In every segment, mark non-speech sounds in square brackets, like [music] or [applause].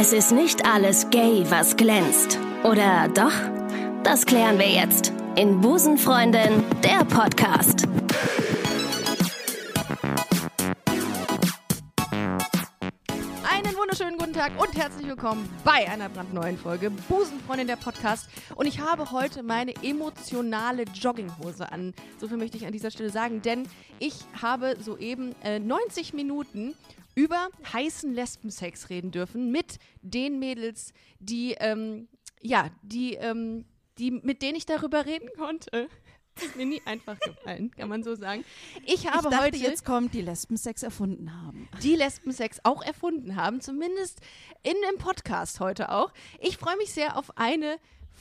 Es ist nicht alles gay, was glänzt. Oder doch? Das klären wir jetzt in Busenfreundin, der Podcast. Einen wunderschönen guten Tag und herzlich willkommen bei einer brandneuen Folge Busenfreundin der Podcast. Und ich habe heute meine emotionale Jogginghose an. So viel möchte ich an dieser Stelle sagen, denn ich habe soeben äh, 90 Minuten über heißen Lesbensex reden dürfen mit den Mädels, die, ähm, ja, die, ähm, die, mit denen ich darüber reden konnte. Das ist mir nie einfach gefallen, kann man so sagen. Ich habe ich dachte, heute jetzt kommt, die Lesbensex erfunden haben. die Lesbensex auch erfunden haben, zumindest in dem Podcast heute auch. Ich freue mich sehr auf eine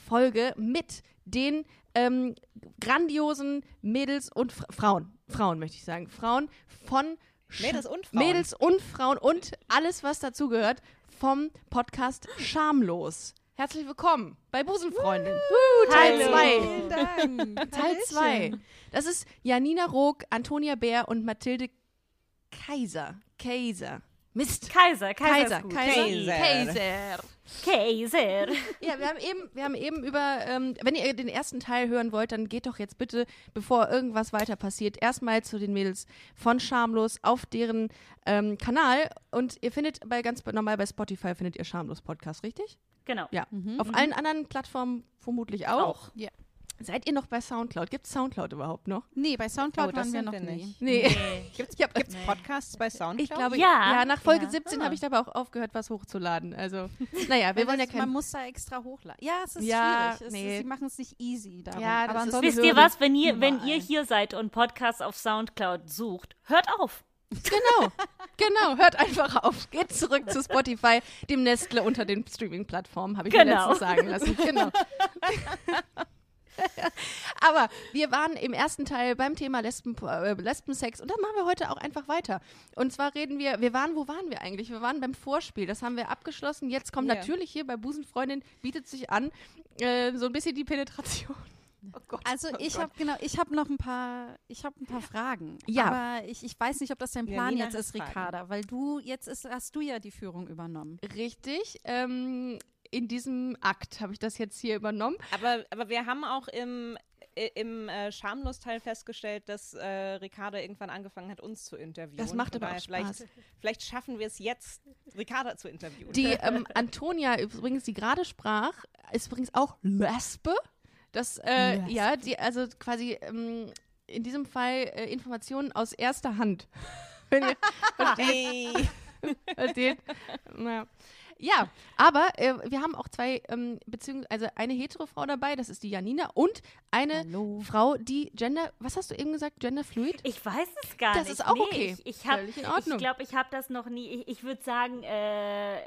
Folge mit den ähm, grandiosen Mädels und Fra Frauen, Frauen möchte ich sagen, Frauen von Mädels und Frauen. Mädels und Frauen und alles, was dazugehört vom Podcast Schamlos. Herzlich willkommen bei Busenfreundin. Uh, Teil Hallo. 2. Vielen Dank. [laughs] Teil 2. Das ist Janina Rook, Antonia Bär und Mathilde Kaiser. Kaiser. Mist. Kaiser, Kaiser, Kaiser, ist gut. Kaiser, Kaiser. Kaiser. Kaiser. [laughs] Ja, wir haben eben, wir haben eben über, ähm, wenn ihr den ersten Teil hören wollt, dann geht doch jetzt bitte, bevor irgendwas weiter passiert, erstmal zu den Mädels von Schamlos auf deren ähm, Kanal und ihr findet bei ganz normal bei Spotify findet ihr Schamlos Podcast, richtig? Genau. Ja. Auf allen anderen Plattformen vermutlich auch. Auch. Ja. Seid ihr noch bei Soundcloud? Gibt Soundcloud überhaupt noch? Nee, bei Soundcloud Oh, waren wir noch wir nie. nicht. Nee. [laughs] Gibt's, Ich hab- gibt's Podcasts bei Soundcloud? Ich glaube, Ja. ja, nach Folge Ja. 17 Ah. habe ich dabei auch aufgehört, was hochzuladen. Also, naja, wir wollen ja kein Man muss da extra hochladen. Ja, es ist Ja, schwierig. Es nee. ist, sie machen es nicht easy. Darum. Ja, Aber ansonsten Wisst ihr was, wenn ihr, wenn ihr hier seid und Podcasts auf Soundcloud sucht, hört auf. Genau, genau. Hört einfach auf. Geht zurück zu Spotify, dem Nestle unter den Streaming-Plattformen, habe ich mir Genau. letztens sagen lassen. Genau. [laughs] [laughs] Aber wir waren im ersten Teil beim Thema Lesben, äh, Lesbensex und das machen wir heute auch einfach weiter. Und zwar reden wir, wir waren, wo waren wir eigentlich? Wir waren beim Vorspiel, das haben wir abgeschlossen. Jetzt kommt Ja. natürlich hier bei Busenfreundin, bietet sich an, äh, so ein bisschen die Penetration. [laughs] Oh Gott. Also oh ich habe genau, ich habe noch ein paar, ich habe ein paar Fragen. Ja. Aber ich, ich weiß nicht, ob das dein Plan Janina jetzt ist, Fragen. Ricarda, weil du jetzt ist, hast du ja die Führung übernommen. Richtig. Ähm, in diesem Akt habe ich das jetzt hier übernommen. aber, aber wir haben auch im, i- im äh, Schamlos-Teil festgestellt, dass äh, Ricarda irgendwann angefangen hat, uns zu interviewen. Das macht aber auch Vielleicht, Spaß. vielleicht schaffen wir es jetzt, Ricarda zu interviewen. Die [laughs] ähm, Antonia übrigens, die gerade sprach, ist übrigens auch Lesbe. Das, äh, Lesbe. ja, die, also quasi ähm, in diesem Fall äh, Informationen aus erster Hand. [laughs] Wenn ihr versteht, [laughs] hey. versteht. Ja. Ja, aber äh, wir haben auch zwei ähm, Beziehungen, also eine hetero Frau dabei, das ist die Janina, und eine Hallo. Frau, die Gender, was hast du eben gesagt, Genderfluid? Ich weiß es gar Das nicht. ist auch nee, okay. Ich, ich, hab- Völlig in Ordnung. Ich glaube, ich habe das noch nie. Ich, ich würde sagen, äh,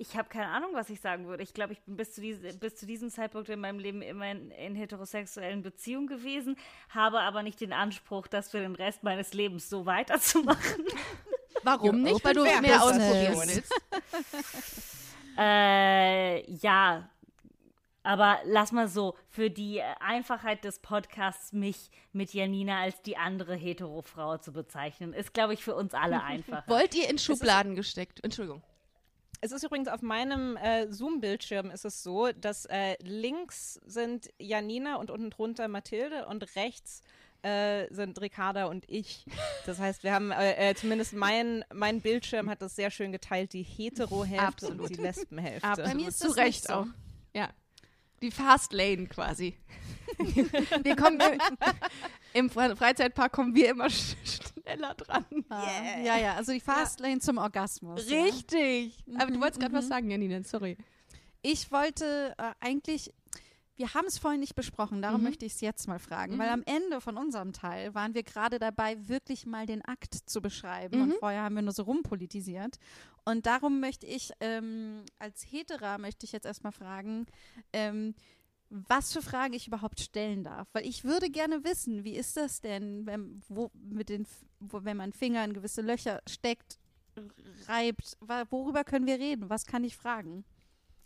ich habe keine Ahnung, was ich sagen würde. Ich glaube, ich bin bis zu, diese, bis zu diesem Zeitpunkt in meinem Leben immer in, in heterosexuellen Beziehungen gewesen, habe aber nicht den Anspruch, das für den Rest meines Lebens so weiterzumachen. [laughs] Warum nicht? Weil du mehr ausprobieren willst. Äh, ja. Aber lass mal so, für die Einfachheit des Podcasts mich mit Janina als die andere hetero-Frau zu bezeichnen, ist, glaube ich, für uns alle [laughs] einfacher. Wollt ihr in Schubladen gesteckt? Entschuldigung. Es ist übrigens auf meinem äh, Zoom-Bildschirm ist es so, dass äh, links sind Janina und unten drunter Mathilde und rechts äh, sind Ricarda und ich. Das heißt, wir haben äh, äh, zumindest mein, mein Bildschirm hat das sehr schön geteilt, die Hetero-Hälfte und die Lesben-Hälfte. Absolut. Bei mir ist Zu das Recht nicht so. auch. Ja. Die Fast Lane quasi. [laughs] wir kommen im Fre Freizeitpark kommen wir immer sch schneller dran. Yeah. Ja, ja, also die Fastlane zum Orgasmus. Ja. Richtig. Aber du wolltest gerade mhm. was sagen, Janine, sorry. Ich wollte äh, eigentlich, wir haben es vorhin nicht besprochen, darum Mhm. möchte ich es jetzt mal fragen, weil am Ende von unserem Teil waren wir gerade dabei, wirklich mal den Akt zu beschreiben und Mhm. vorher haben wir nur so rumpolitisiert. Und darum möchte ich, ähm, als Hetera möchte ich jetzt erstmal fragen, ähm, was für Fragen ich überhaupt stellen darf. Weil ich würde gerne wissen, wie ist das denn, wenn, wo, mit den, wo, wenn man Finger in gewisse Löcher steckt, reibt, worüber können wir reden? Was kann ich fragen?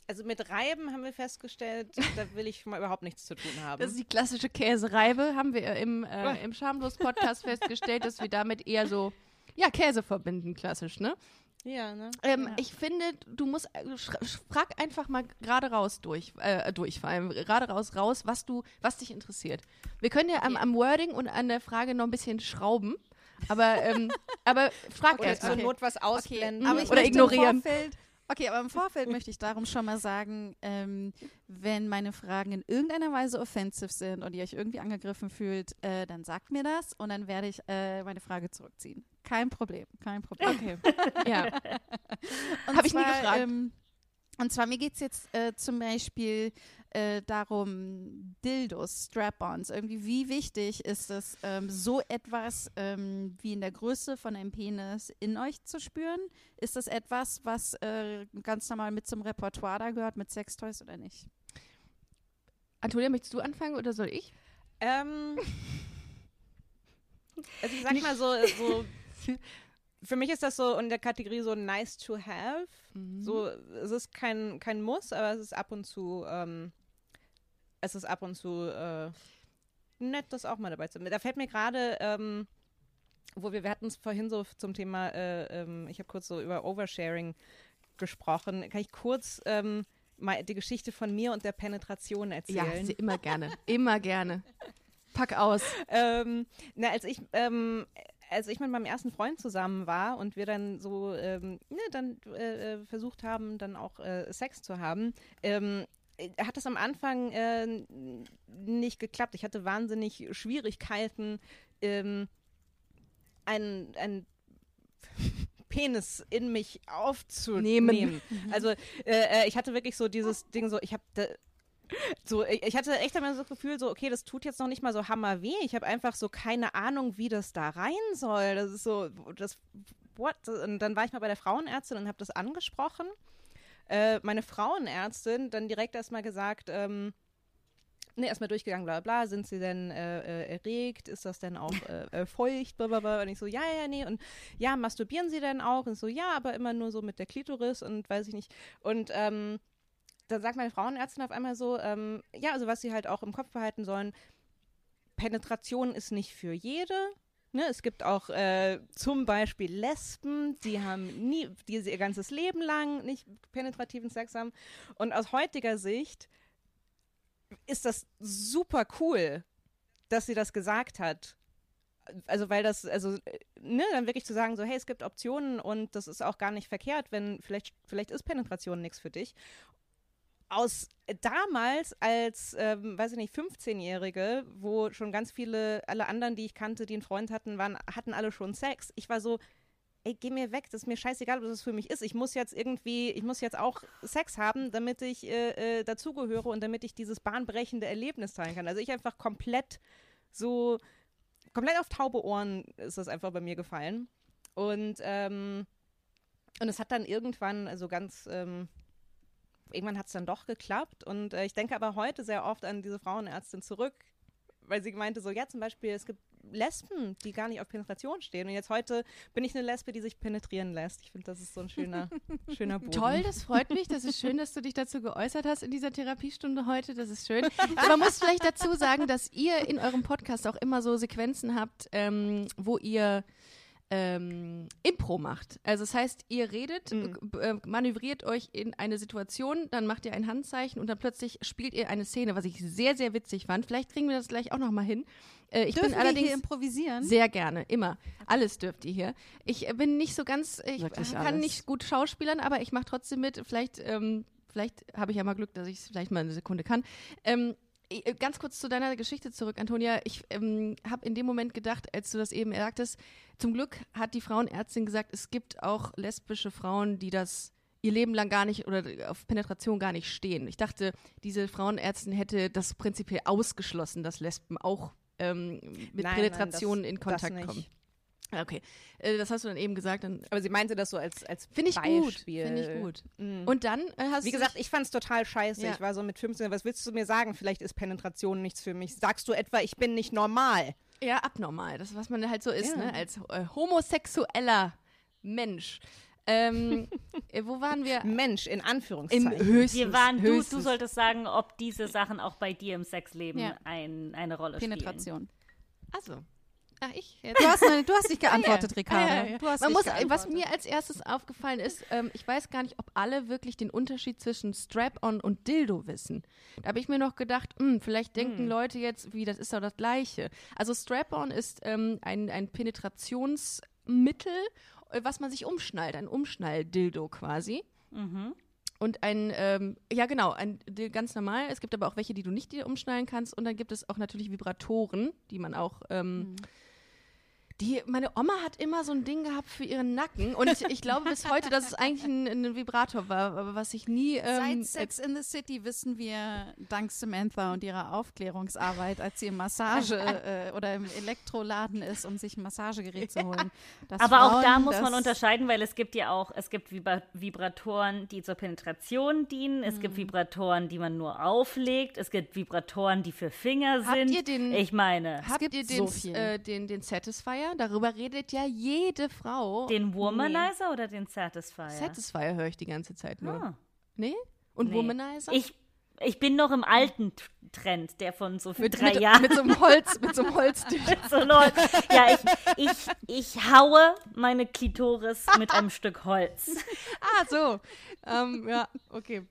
Also mit Reiben haben wir festgestellt, [laughs] da will ich mal überhaupt nichts zu tun haben. Das ist die klassische Käsereibe, haben wir im, äh, im Schamlos-Podcast [laughs] festgestellt, dass wir damit eher so, ja, Käse verbinden, klassisch, ne? Ja, ne? Ähm, Ja. Ich finde, du musst äh, frag einfach mal gerade raus durch, äh, durch vor allem gerade raus raus, was du, was dich interessiert. Wir können ja am, am Wording und an der Frage noch ein bisschen schrauben, aber ähm, aber frag Okay, erst Zur mal. Not was ausblenden. aber ich Oder ignorieren. Im Vorfeld, okay, aber im Vorfeld möchte ich darum schon mal sagen, ähm, wenn meine Fragen in irgendeiner Weise offensive sind und ihr euch irgendwie angegriffen fühlt, äh, dann sagt mir das und dann werde ich äh, meine Frage zurückziehen. Kein Problem, kein Problem. Okay. [laughs] Ja. Und Hab ich nie zwar, gefragt. Ähm, und zwar, mir geht es jetzt äh, zum Beispiel äh, darum, Dildos, Strap-ons. Irgendwie, wie wichtig ist es, ähm, so etwas ähm, wie in der Größe von einem Penis in euch zu spüren? Ist das etwas, was äh, ganz normal mit zum Repertoire da gehört, mit Sextoys oder nicht? Antonia, möchtest du anfangen oder soll ich? Ähm, [laughs] also ich sag mal so, so, für mich ist das so in der Kategorie so nice to have. So, es ist kein, kein Muss, aber es ist ab und zu, ähm, es ist ab und zu äh, nett, das auch mal dabei zu haben. Da fällt mir gerade, ähm, wo wir, wir hatten es vorhin so zum Thema, äh, ähm, ich habe kurz so über Oversharing gesprochen. Kann ich kurz ähm, mal die Geschichte von mir und der Penetration Ja, erzählen? sie- immer gerne, immer gerne. Pack aus. ähm, na, als ich, ähm, als ich mit meinem ersten Freund zusammen war und wir dann so, ähm, ne, dann äh, äh, versucht haben, dann auch äh, Sex zu haben, ähm, äh, hat es am Anfang äh, nicht geklappt. Ich hatte wahnsinnig Schwierigkeiten, ähm, einen, einen [laughs] Penis in mich aufzunehmen. Nehmen. Also äh, äh, ich hatte wirklich so dieses Ding so, ich habe so, ich, ich hatte echt immer so das Gefühl, so, okay, das tut jetzt noch nicht mal so hammerweh. Ich habe einfach so keine Ahnung, wie das da rein soll. Das ist so, das, what? Und dann war ich mal bei der Frauenärztin und habe das angesprochen. Äh, meine Frauenärztin dann direkt erstmal gesagt, ähm, ne, erstmal durchgegangen, bla bla, sind sie denn äh, äh, erregt? Ist das denn auch äh, äh, feucht? Bla, bla, bla. Und ich so, ja, ja, nee. Und ja, masturbieren sie denn auch? Und so, ja, aber immer nur so mit der Klitoris und weiß ich nicht. Und ähm, dann sagt meine Frauenärztin auf einmal so, ähm, ja, also was sie halt auch im Kopf behalten sollen, Penetration ist nicht für jede. Ne, es gibt auch äh, zum Beispiel Lesben, die haben nie, die ihr ganzes Leben lang nicht penetrativen Sex haben. Und aus heutiger Sicht ist das super cool, dass sie das gesagt hat. Also weil das, also, ne, dann wirklich zu sagen, so, hey, es gibt Optionen und das ist auch gar nicht verkehrt, wenn vielleicht, vielleicht ist Penetration nichts für dich aus damals als, ähm, weiß ich nicht, 15-Jährige, wo schon ganz viele, alle anderen, die ich kannte, die einen Freund hatten, waren, hatten alle schon Sex. Ich war so, ey, geh mir weg, das ist mir scheißegal, was das für mich ist. Ich muss jetzt irgendwie, ich muss jetzt auch Sex haben, damit ich äh, äh, dazugehöre und damit ich dieses bahnbrechende Erlebnis teilen kann. Also ich einfach komplett so, komplett auf taube Ohren ist das einfach bei mir gefallen. Und, ähm, und es hat dann irgendwann, also ganz, ähm, irgendwann hat es dann doch geklappt. Und äh, ich denke aber heute sehr oft an diese Frauenärztin zurück, weil sie meinte so, ja zum Beispiel, es gibt Lesben, die gar nicht auf Penetration stehen. Und jetzt heute bin ich eine Lesbe, die sich penetrieren lässt. Ich finde, das ist so ein schöner, [laughs] schöner Boden. Toll, das freut mich. Das ist schön, dass du dich dazu geäußert hast in dieser Therapiestunde heute. Das ist schön. Man muss vielleicht dazu sagen, dass ihr in eurem Podcast auch immer so Sequenzen habt, ähm, wo ihr ähm, Impro macht. Also das heißt, ihr redet, äh, manövriert euch in eine Situation, dann macht ihr ein Handzeichen und dann plötzlich spielt ihr eine Szene, was ich sehr, sehr witzig fand. Vielleicht kriegen wir das gleich auch noch mal hin. Äh, ich Dürfen bin allerdings hier improvisieren? sehr gerne, immer. Alles dürft ihr hier. Ich äh, bin nicht so ganz, ich Wirklich kann alles. nicht gut schauspielern, aber ich mache trotzdem mit. Vielleicht, ähm, vielleicht habe ich ja mal Glück, dass ich es vielleicht mal eine Sekunde kann. Ähm, äh, ganz kurz zu deiner Geschichte zurück, Antonia. Ich ähm, habe in dem Moment gedacht, als du das eben sagtest, zum Glück hat die Frauenärztin gesagt, es gibt auch lesbische Frauen, die das ihr Leben lang gar nicht oder auf Penetration gar nicht stehen. Ich dachte, diese Frauenärztin hätte das prinzipiell ausgeschlossen, dass Lesben auch ähm, mit Nein, Penetration nein, das- in Kontakt kommen. Okay, äh, das hast du dann eben gesagt. Dann Aber sie meinte das so als, als finde ich gut. Beispiel. Finde ich gut. Mhm. Und dann äh, hast Wie du gesagt, dich- ich fand es total scheiße. Ja. Ich war so mit 15, was willst du mir sagen? Vielleicht ist Penetration nichts für mich. Sagst du etwa, ich bin nicht normal? ja abnormal. Das ist, was man halt so ist, Ja. ne? Als äh, homosexueller Mensch. Ähm, [laughs] äh, wo waren wir? Mensch, in Im Anführungszeichen. höchstens. Wir waren, du, du solltest sagen, ob diese Sachen auch bei dir im Sexleben Ja. ein, eine Rolle spielen. Penetration. Also, Ach, ich jetzt. Du hast, du hast nicht geantwortet, Ah, ja. Ricarda. Ah, ja, ja. Muss, geantwortet. was mir als erstes aufgefallen ist, ähm, ich weiß gar nicht, ob alle wirklich den Unterschied zwischen Strap-on und Dildo wissen. Da habe ich mir noch gedacht, hm, vielleicht denken Leute jetzt, wie, das ist doch das Gleiche. Also Strap-on ist ähm, ein, ein Penetrationsmittel, äh, was man sich umschnallt, ein Umschnall-Dildo quasi. Und ein, ähm, ja genau, ein ganz normal. Es gibt aber auch welche, die du nicht dir umschnallen kannst. Und dann gibt es auch natürlich Vibratoren, die man auch ähm, die, meine Oma hat immer so ein Ding gehabt für ihren Nacken und ich glaube bis heute, dass es eigentlich ein, ein Vibrator war, aber was ich nie. Ähm, Seit Sex in the City wissen wir, dank Samantha und ihrer Aufklärungsarbeit, als sie im Massage [laughs] äh, oder im Elektroladen ist, um sich ein Massagegerät zu holen. dass Aber auch Frauen da muss man unterscheiden, weil es gibt ja auch, es gibt Vibra Vibratoren, die zur Penetration dienen, es Mhm. gibt Vibratoren, die man nur auflegt, es gibt Vibratoren, die für Finger Habt sind. ihr den- ich meine, Habt gibt ihr so den, viel. äh, den, den Satisfier? Darüber redet ja jede Frau. den Womanizer oder den Satisfier? Satisfier höre ich die ganze Zeit nur. Ah. Nee? Und Nee. Womanizer? Ich, ich bin noch im alten Trend, der von so mit, drei mit, Jahren. mit so einem Holz, [laughs] mit so einem Holztisch. so lol. Ja, ich, ich, ich haue meine Klitoris mit einem Stück Holz. [laughs] ah, so. Ähm, ja, okay.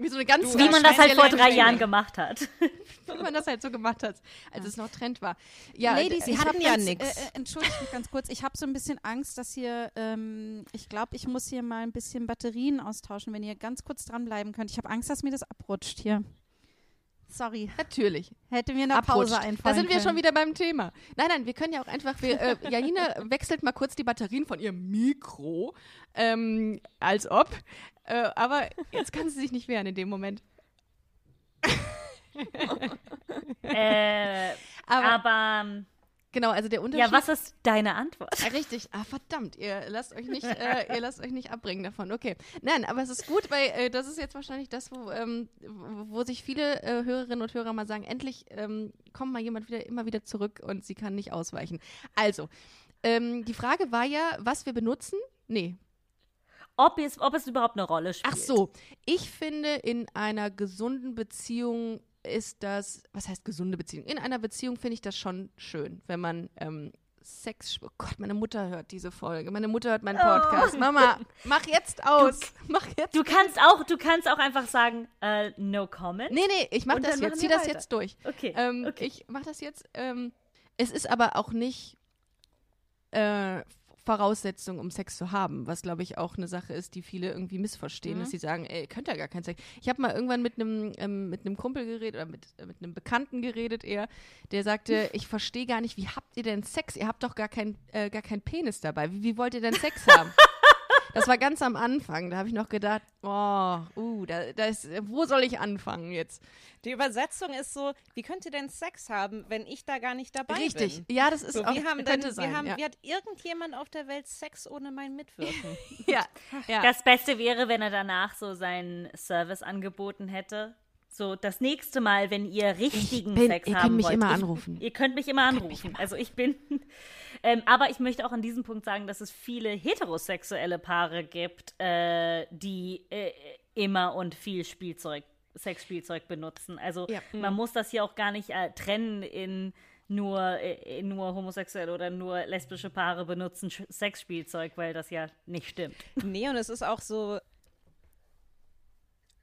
Wie so eine ganz Wie man das halt vor drei Jahren gemacht hat. [laughs] Wie man das halt so gemacht hat, als es noch Trend war. Ja, Ladies, ich habe ja nix. Äh, äh, entschuldigt mich ganz kurz. Ich habe so ein bisschen Angst, dass hier, ähm, ich glaube, ich muss hier mal ein bisschen Batterien austauschen, wenn ihr ganz kurz dranbleiben könnt. Ich habe Angst, dass mir das abrutscht hier. Sorry, Natürlich. hätte mir eine abrutscht. Pause einfallen Da sind wir können. schon wieder beim Thema. Nein, nein, wir können ja auch einfach, wir, äh, Janina [laughs] wechselt mal kurz die Batterien von ihrem Mikro, ähm, als ob. Äh, aber jetzt kann sie sich nicht wehren in dem Moment. äh, Aber, aber ähm, genau, also der Unterschied. ja, was ist deine Antwort? Ah, Richtig, ah verdammt, ihr lasst euch nicht, äh, ihr lasst euch nicht abbringen davon. Okay, nein, aber es ist gut, weil äh, das ist jetzt wahrscheinlich das, wo, ähm, wo wo sich viele äh, Hörerinnen und Hörer mal sagen, endlich ähm, kommt mal jemand wieder immer wieder zurück und sie kann nicht ausweichen. Also, ähm, die Frage war ja, was wir benutzen. Nee, Ob es, ob es überhaupt eine Rolle spielt. ach so, ich finde in einer gesunden Beziehung ist das, was heißt gesunde Beziehung? In einer Beziehung finde ich das schon schön, wenn man ähm, Sex, oh Gott, meine Mutter hört diese Folge, meine Mutter hört meinen Podcast. Mama, [laughs] mach jetzt aus, [laughs] mach jetzt. Du kannst auch, du kannst auch einfach sagen, äh, no comment. Nee, nee, ich mach Und das jetzt, zieh das weiter. jetzt durch. Okay. Ähm, okay. Ich mach das jetzt. Ähm, es ist aber auch nicht äh, Voraussetzung, um Sex zu haben, was glaube ich auch eine Sache ist, die viele irgendwie missverstehen, Mhm. dass sie sagen, ey, ihr könnt ja gar keinen Sex. Ich habe mal irgendwann mit einem ähm, mit einem Kumpel geredet oder mit, äh, mit einem Bekannten geredet eher, der sagte, ich verstehe gar nicht, wie habt ihr denn Sex? Ihr habt doch gar kein äh, gar keinen Penis dabei. Wie, wie wollt ihr denn Sex haben? [laughs] Das war ganz am Anfang. Da habe ich noch gedacht, oh, uh, da, da ist, wo soll ich anfangen jetzt? Die Übersetzung ist so, wie könnt ihr denn Sex haben, wenn ich da gar nicht dabei Richtig. bin? Ja, das ist So, auch, wie haben denn, könnte sein. wie, haben, ja. wie hat irgendjemand auf der Welt Sex ohne mein Mitwirken? [laughs] ja. ja. Das Beste wäre, wenn er danach so seinen Service angeboten hätte. So, das nächste Mal, wenn ihr richtigen bin- Sex ihr haben könnt mich wollt. immer ich, anrufen. Ihr könnt mich immer anrufen. Also ich bin. [laughs] ähm, aber ich möchte auch an diesem Punkt sagen, dass es viele heterosexuelle Paare gibt, äh, die äh, immer und viel Spielzeug, Sexspielzeug benutzen. Also Ja. man muss das hier auch gar nicht äh, trennen in nur, äh, nur homosexuelle oder nur lesbische Paare benutzen Sexspielzeug, weil das ja nicht stimmt. nee, und es ist auch so.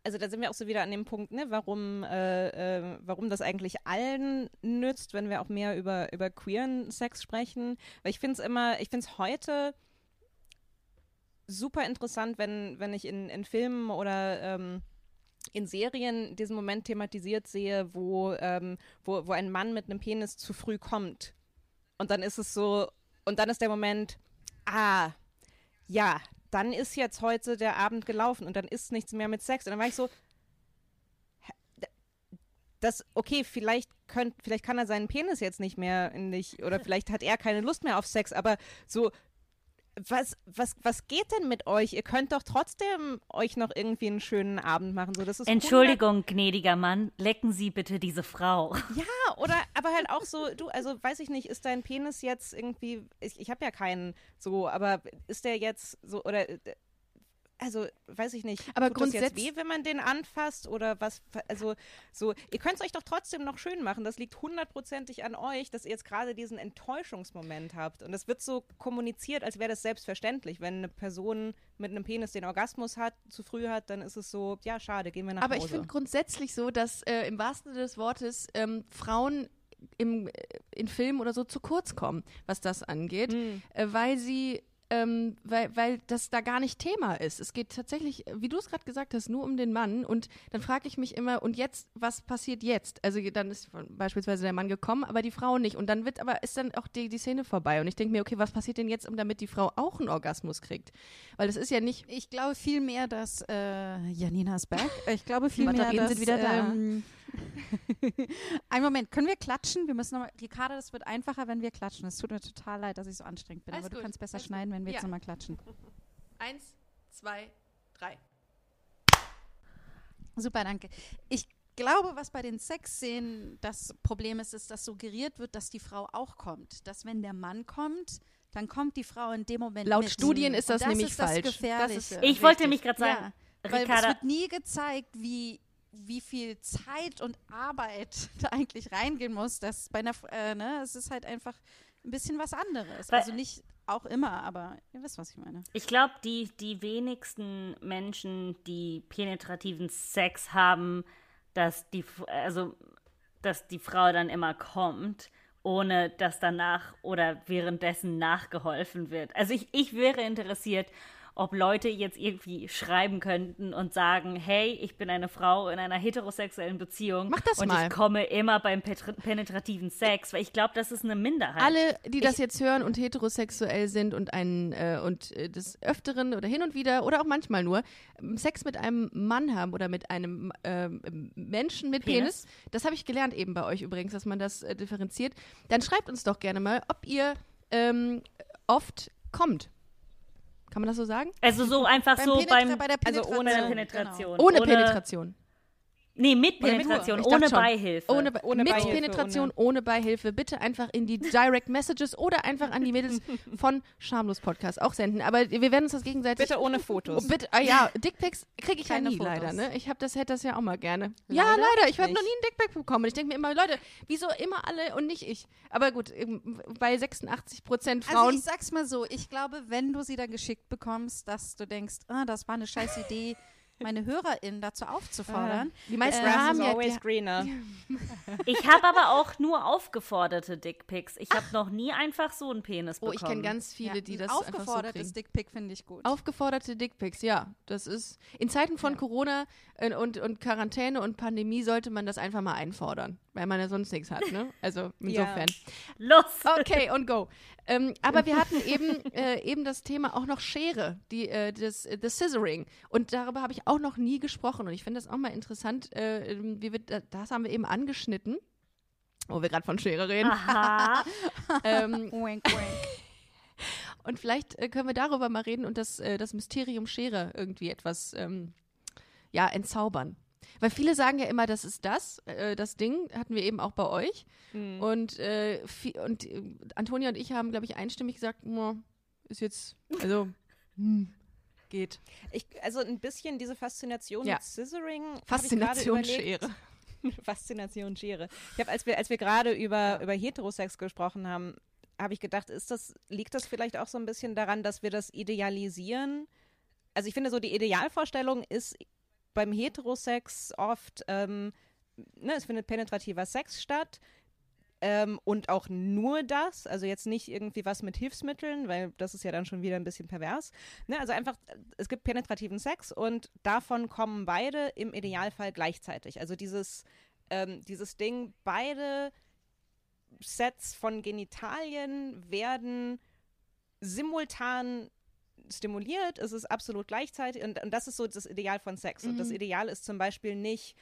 Also da sind wir auch so wieder an dem Punkt, ne, warum, äh, äh, warum das eigentlich allen nützt, wenn wir auch mehr über, über queeren Sex sprechen. Weil ich finde es immer, ich finde es heute super interessant, wenn, wenn ich in, in Filmen oder ähm, in Serien diesen Moment thematisiert sehe, wo, ähm, wo, wo ein Mann mit einem Penis zu früh kommt. Und dann ist es so, und dann ist der Moment, ah, ja, dann ist jetzt heute der Abend gelaufen und dann ist nichts mehr mit Sex. Und dann war ich so, das, okay, vielleicht, könnt, vielleicht kann er seinen Penis jetzt nicht mehr nicht, oder vielleicht hat er keine Lust mehr auf Sex, aber so, was, was, was geht denn mit euch? Ihr könnt doch trotzdem euch noch irgendwie einen schönen Abend machen. So, das ist Entschuldigung, gnädiger Mann, lecken Sie bitte diese Frau. Ja, oder aber halt auch so, du, also weiß ich nicht, ist dein Penis jetzt irgendwie, ich, ich habe ja keinen so, aber ist der jetzt so, oder äh, also weiß ich nicht, Aber tut das jetzt grundsätzlich- weh, wenn man den anfasst oder was, also so, ihr könnt es euch doch trotzdem noch schön machen, das liegt hundertprozentig an euch, dass ihr jetzt gerade diesen Enttäuschungsmoment habt und das wird so kommuniziert, als wäre das selbstverständlich, wenn eine Person mit einem Penis den Orgasmus hat, zu früh hat, dann ist es so, ja schade, gehen wir nach Aber Hause. ich finde grundsätzlich so, dass äh, im wahrsten Sinne des Wortes ähm, Frauen im, äh, in Filmen oder so zu kurz kommen, was das angeht, Hm. äh, weil sie ähm, weil, weil das da gar nicht Thema ist. Es geht tatsächlich, wie du es gerade gesagt hast, nur um den Mann. Und dann frage ich mich immer, und jetzt, was passiert jetzt? Also dann ist beispielsweise der Mann gekommen, aber die Frau nicht. Und dann wird aber, ist dann auch die, die Szene vorbei. Und ich denke mir, okay, was passiert denn jetzt, um damit die Frau auch einen Orgasmus kriegt? Weil das ist ja nicht. Ich glaube viel mehr, dass äh, Janina ist back. Ich glaube viel mehr, Batterien dass sind wieder da. Ähm, [laughs] Einen Moment, können wir klatschen? Wir müssen nochmal. Ricarda, das wird einfacher, wenn wir klatschen. Es tut mir total leid, dass ich so anstrengend bin, Alles aber du gut, kannst besser alles schneiden, wenn wir Ja. jetzt nochmal klatschen. [laughs] Eins, zwei, drei. Super, danke. Ich glaube, was bei den Sexszenen das Problem ist, ist, dass suggeriert wird, dass die Frau auch kommt. Dass wenn der Mann kommt, dann kommt die Frau in dem Moment Laut mit. Studien ist das Und nämlich ist das falsch. Gefährliche. Das ist- Ich wollte nämlich gerade sagen, Ja, weil es wird nie gezeigt, wie, wie viel Zeit und Arbeit [laughs] da eigentlich reingehen muss. Dass bei einer, äh, ne, es ist halt einfach ein bisschen was anderes. Weil- also nicht auch immer, aber ihr wisst, was ich meine. Ich glaube, die, die wenigsten Menschen, die penetrativen Sex haben, dass die, also, dass die Frau dann immer kommt, ohne dass danach oder währenddessen nachgeholfen wird. Also ich, ich wäre interessiert, ob Leute jetzt irgendwie schreiben könnten und sagen, hey, ich bin eine Frau in einer heterosexuellen Beziehung Mach das und mal. ich komme immer beim penetrativen Sex, weil ich glaube, das ist eine Minderheit. Alle, die das jetzt hören und heterosexuell sind und einen äh, und äh, des Öfteren oder hin und wieder oder auch manchmal nur ähm, Sex mit einem Mann haben oder mit einem ähm, Menschen mit Penis, Penis. das habe ich gelernt eben bei euch übrigens, dass man das äh, differenziert, dann schreibt uns doch gerne mal, ob ihr ähm, oft kommt. Kann man das so sagen? also so einfach so Penetra- beim, bei der also Penetration. ohne der genau. Penetration. Ohne, Penetration. Nee, mit? Penetration, ohne schon. Beihilfe. Ohne, Ohne mit Beihilfe, Penetration, ohne. Beihilfe. Bitte einfach in die Direct Messages oder einfach an die Mädels [laughs] von Schamlos Podcast auch senden. Aber wir werden uns das gegenseitig. Bitte ohne Oh, Fotos. bitte, ah ja, Dickpics kriege ich Keine ja nie Fotos. leider, ne? Ich habe das hätte das ja auch mal gerne. ja, Leider leider. Ich habe noch nie einen Dickpic bekommen. Ich denke mir immer, Leute, wieso immer alle und nicht ich? Aber gut, eben bei 86 Prozent Also Frauen. ich sag's mal so, ich glaube, wenn du sie dann geschickt bekommst, dass du denkst, ah, das war eine scheiß Idee, meine HörerInnen dazu aufzufordern. die meisten äh, haben ja, always die, greener. [laughs] Ich habe aber auch nur aufgeforderte Dickpics. Ich habe noch nie einfach so einen Penis oh, bekommen. ich kenne ganz viele, Ja, die das einfach so aufgefordertes kriegen. Dickpick finde ich gut. Aufgeforderte Dickpics, ja. Das ist in Zeiten von Corona äh, und, und Quarantäne und Pandemie sollte man das einfach mal einfordern, weil man ja sonst nichts hat, ne? Also insofern. [laughs] Los! Okay, und go. Ähm, aber wir hatten [laughs] eben, äh, eben das Thema auch noch Schere, die, äh, das, äh, das Scissoring. Und darüber habe ich auch noch nie gesprochen. Und ich finde das auch mal interessant, äh, ähm, wie wir, da- das haben wir eben angeschnitten, wo wir gerade von Schere reden. Aha. [laughs] ähm, Wink, wink. und vielleicht äh, können wir darüber mal reden und das, äh, das Mysterium Schere irgendwie etwas ähm, ja, entzaubern. Weil viele sagen ja immer, das ist das, äh, das Ding, hatten wir eben auch bei euch. Mhm. Und, äh, und äh, Antonia und ich haben, glaube ich, einstimmig gesagt, "Mua, ist jetzt, also, hm, geht. Ich, also ein bisschen diese Faszination Ja. mit Scissoring. Faszination. Schere. Faszination Schere. Ich [laughs] habe, als wir, als wir gerade über, über Heterosex gesprochen haben, habe ich gedacht, ist das, liegt das vielleicht auch so ein bisschen daran, dass wir das idealisieren? Also ich finde so, die Idealvorstellung ist beim Heterosex oft, ähm, ne, es findet penetrativer Sex statt. Ähm, und auch nur das, also jetzt nicht irgendwie was mit Hilfsmitteln, weil das ist ja dann schon wieder ein bisschen pervers. Ne, also einfach, es gibt penetrativen Sex und davon kommen beide im Idealfall gleichzeitig. Also dieses, ähm, dieses Ding, beide Sets von Genitalien werden simultan stimuliert, es ist absolut gleichzeitig und, und das ist so das Ideal von Sex. Und das Ideal ist zum Beispiel nicht,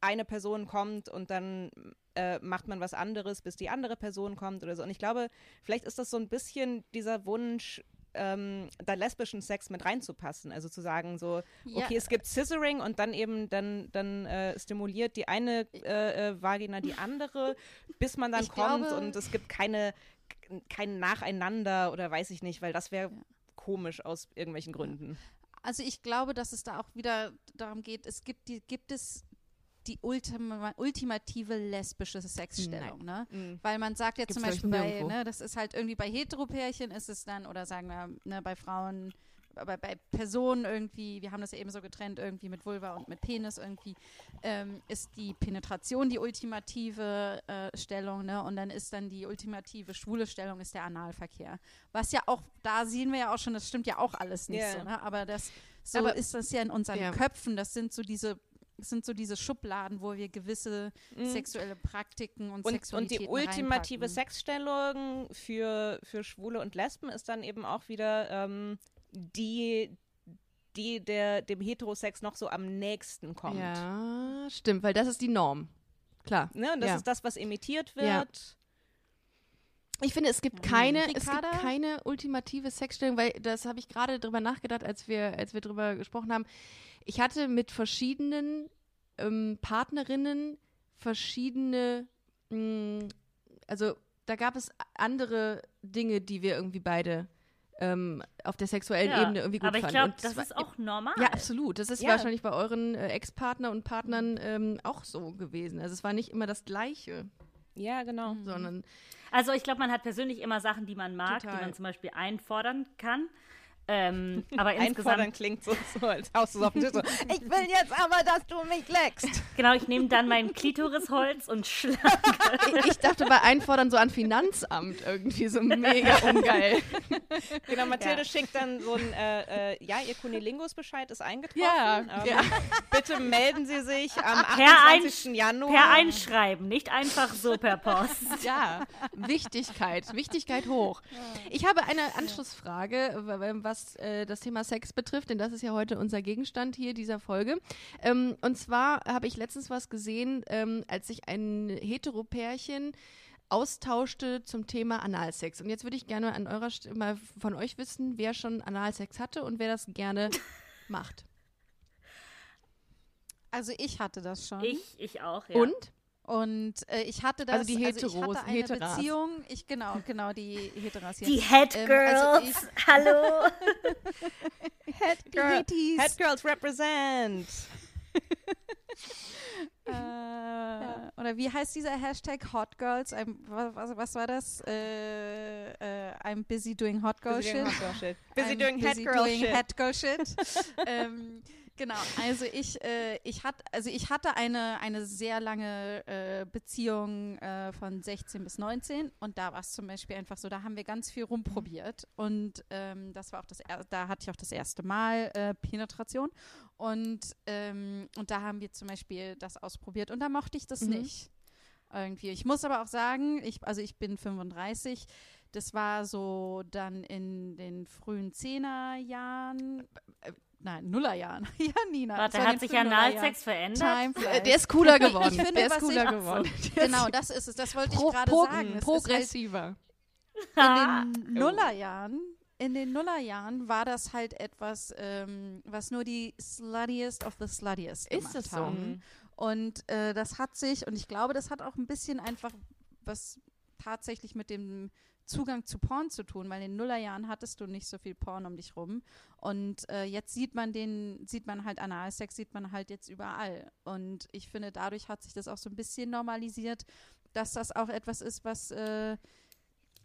eine Person kommt und dann äh, macht man was anderes, bis die andere Person kommt oder so. Und ich glaube, vielleicht ist das so ein bisschen dieser Wunsch, ähm, da lesbischen Sex mit reinzupassen. Also zu sagen, so, Ja. okay, es gibt Scissoring und dann eben, dann, dann äh, stimuliert die eine äh, äh, Vagina die andere, bis man dann Ich kommt glaube- und es gibt keine, kein Nacheinander oder weiß ich nicht, weil das wäre komisch aus irgendwelchen Gründen. Also ich glaube, dass es da auch wieder darum geht, es gibt die, gibt es die ultima, ultimative lesbische Sexstellung, ne? Mhm. Weil man sagt ja Gibt's, zum Beispiel bei, ne, das ist halt irgendwie bei Heteropärchen ist es dann, oder sagen wir, ne, bei Frauen, bei, bei Personen irgendwie, wir haben das ja eben so getrennt, irgendwie mit Vulva und mit Penis irgendwie, ähm, ist die Penetration die ultimative äh, Stellung, ne? Und dann ist dann die ultimative schwule Stellung ist der Analverkehr. Was ja auch, da sehen wir ja auch schon, das stimmt ja auch alles nicht Ja. so, ne? Aber das so Aber- ist das ja in unseren Ja. Köpfen, das sind so diese sind so diese Schubladen, wo wir gewisse Mhm. sexuelle Praktiken und, Und, und die ultimative reinpacken. Sexstellung für, für Schwule und Lesben ist dann eben auch wieder ähm, die, die der, dem Heterosex noch so am nächsten kommt. Ja, stimmt, weil das ist die Norm. Klar. Ne? Und das Ja. ist das, was imitiert wird. Ja. Ich finde, es gibt Ja. keine, es gibt keine ultimative Sexstellung, weil das habe ich gerade drüber nachgedacht, als wir, als wir drüber gesprochen haben. Ich hatte mit verschiedenen ähm, Partnerinnen verschiedene, mh, also da gab es andere Dinge, die wir irgendwie beide ähm, auf der sexuellen Ja, Ebene irgendwie gut aber ich fanden. glaube, Und das ist auch normal. ja, absolut. Das ist Ja. wahrscheinlich bei euren äh, Ex-Partner und Partnern ähm, auch so gewesen. Also es war nicht immer das Gleiche, Ja, genau. Sondern Also ich glaube, man hat persönlich immer Sachen, die man mag, Total. die man zum Beispiel einfordern kann. Ähm, [laughs] aber Einfordern insgesamt, klingt so, so als haust du so auf den Tisch so, ich will jetzt aber, dass du mich leckst. [laughs] genau, ich nehme dann mein Klitorisholz und schlag. ich, dachte bei Einfordern so an Finanzamt irgendwie so mega ungeil. [laughs] Genau, Mathilde Ja. schickt dann so ein, äh, äh, ja, ihr Kunilingus-Bescheid ist eingetroffen. Ja, ähm, ja. Bitte melden Sie sich am Per 28. Januar. Per Einschreiben, nicht einfach so per Post. Ja, Wichtigkeit, Wichtigkeit hoch. Ich habe eine Anschlussfrage, w- w- was äh, das Thema Sex betrifft, denn das ist ja heute unser Gegenstand hier dieser Folge. Ähm, und zwar habe ich letztens was gesehen, ähm, als sich ein Heteropärchen austauschte zum Thema Analsex. Und jetzt würde ich gerne an eurer Stelle mal von euch wissen, wer schon Analsex hatte und wer das gerne [laughs] macht. Also ich hatte das schon. Ich, ich auch, ja. Und? Und äh, ich hatte das, Also die ich Heteros- hatte eine Heteras. Beziehung, ich genau, genau die Heteras hier. Die Head Ähm, Girls, also [laughs] hallo. [laughs] Head, Girl. Head Girls represent. [laughs] äh, Oder wie heißt dieser Hashtag Hot Girls? I'm, was, was, war das? Äh, äh, I'm busy doing Hot Girl Busy shit. doing Hot Girl shit. Busy I'm doing Head busy Girl doing shit. Head Girl shit. ähm, genau, also ich, äh, ich, hat, also ich hatte eine, eine sehr lange äh, Beziehung äh, von 16 bis 19 und da war es zum Beispiel einfach so, da haben wir ganz viel rumprobiert und ähm, das war auch das, da hatte ich auch das erste Mal äh, Penetration und, ähm, und da haben wir zum Beispiel das ausprobiert und da mochte ich das Mhm. nicht. Irgendwie. Ich muss aber auch sagen, ich, also ich bin 35, das war so dann in den frühen Zehnerjahren, nein, Nullerjahren. [laughs] ja, Nina. das Warte, hat sich Nullerjahren. Analsex verändert? Time Äh. Der ist cooler geworden. Ich finde, der ist was cooler ich- geworden. [laughs] [laughs] Genau, das ist es. Das wollte ich Pro, gerade pro, sagen. Es ist halt progressiver. in den Nullerjahren, in den Nullerjahren war das halt etwas, ähm, was nur die sluttiest of the sluttiest Ist gemacht es so? haben. Und äh, das hat sich, und ich glaube, das hat auch ein bisschen einfach was tatsächlich mit dem Zugang zu Porn zu tun, weil in den Nullerjahren hattest du nicht so viel Porn um dich rum. Und äh, jetzt sieht man den, sieht man halt Analsex, sieht man halt jetzt überall. Und ich finde, dadurch hat sich das auch so ein bisschen normalisiert, dass das auch etwas ist, was äh,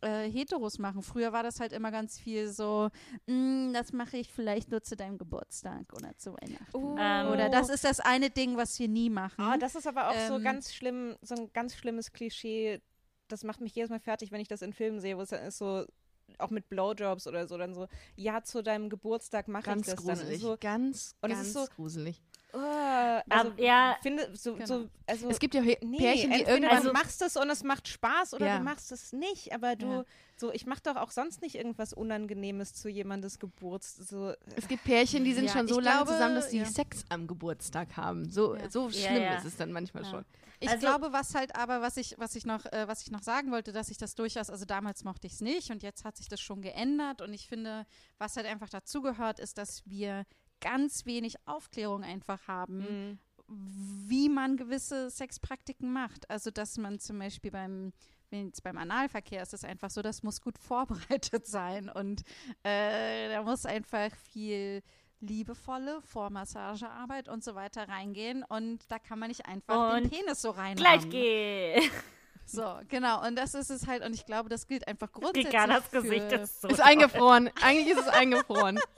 äh, Heteros machen. Früher war das halt immer ganz viel so, "Mm, das mache ich vielleicht nur zu deinem Geburtstag oder zu Weihnachten. Ähm, Oder das ist das eine Ding, was wir nie machen. Ah, das ist aber auch so Ähm, ganz schlimm, so ein ganz schlimmes Klischee. Das macht mich jedes Mal fertig, wenn ich das in Filmen sehe, wo es dann ist so, auch mit Blowjobs oder so, dann so, ja, zu deinem Geburtstag mache ich das dann. gruselig. So, ganz, und es ganz ist so- gruselig. Oh, also, Aber ja, finde, so, Genau. so, also, Es gibt ja nee, Pärchen, die irgendwann. du Also- machst es und es macht Spaß oder Ja. du machst es nicht, aber du, Ja. so, ich mache doch auch sonst nicht irgendwas Unangenehmes zu jemandes Geburtstag. So, es gibt Pärchen, die sind Ja, schon so lange glaube, zusammen, dass die ja. Sex am Geburtstag haben. So, Ja. so Ja, schlimm ja. ist es dann manchmal Ja. schon. Ich Also- glaube, was halt aber, was ich, was ich noch, äh, was ich noch sagen wollte, dass ich das durchaus, also damals mochte ich es nicht und jetzt hat sich das schon geändert und ich finde, was halt einfach dazugehört, ist, dass wir ganz wenig Aufklärung einfach haben, mm, wie man gewisse Sexpraktiken macht. Also, dass man zum Beispiel beim, wenn jetzt beim Analverkehr ist es einfach so, das muss gut [laughs] vorbereitet sein und äh, da muss einfach viel liebevolle Vormassagearbeit und so weiter reingehen und da kann man nicht einfach den Und Penis so rein. Gleitgel. So, genau. Und das ist es halt. Und ich glaube, das gilt einfach grundsätzlich. Giganas für, Gesicht ist so. Ist eingefroren. Eigentlich ist es eingefroren. [laughs]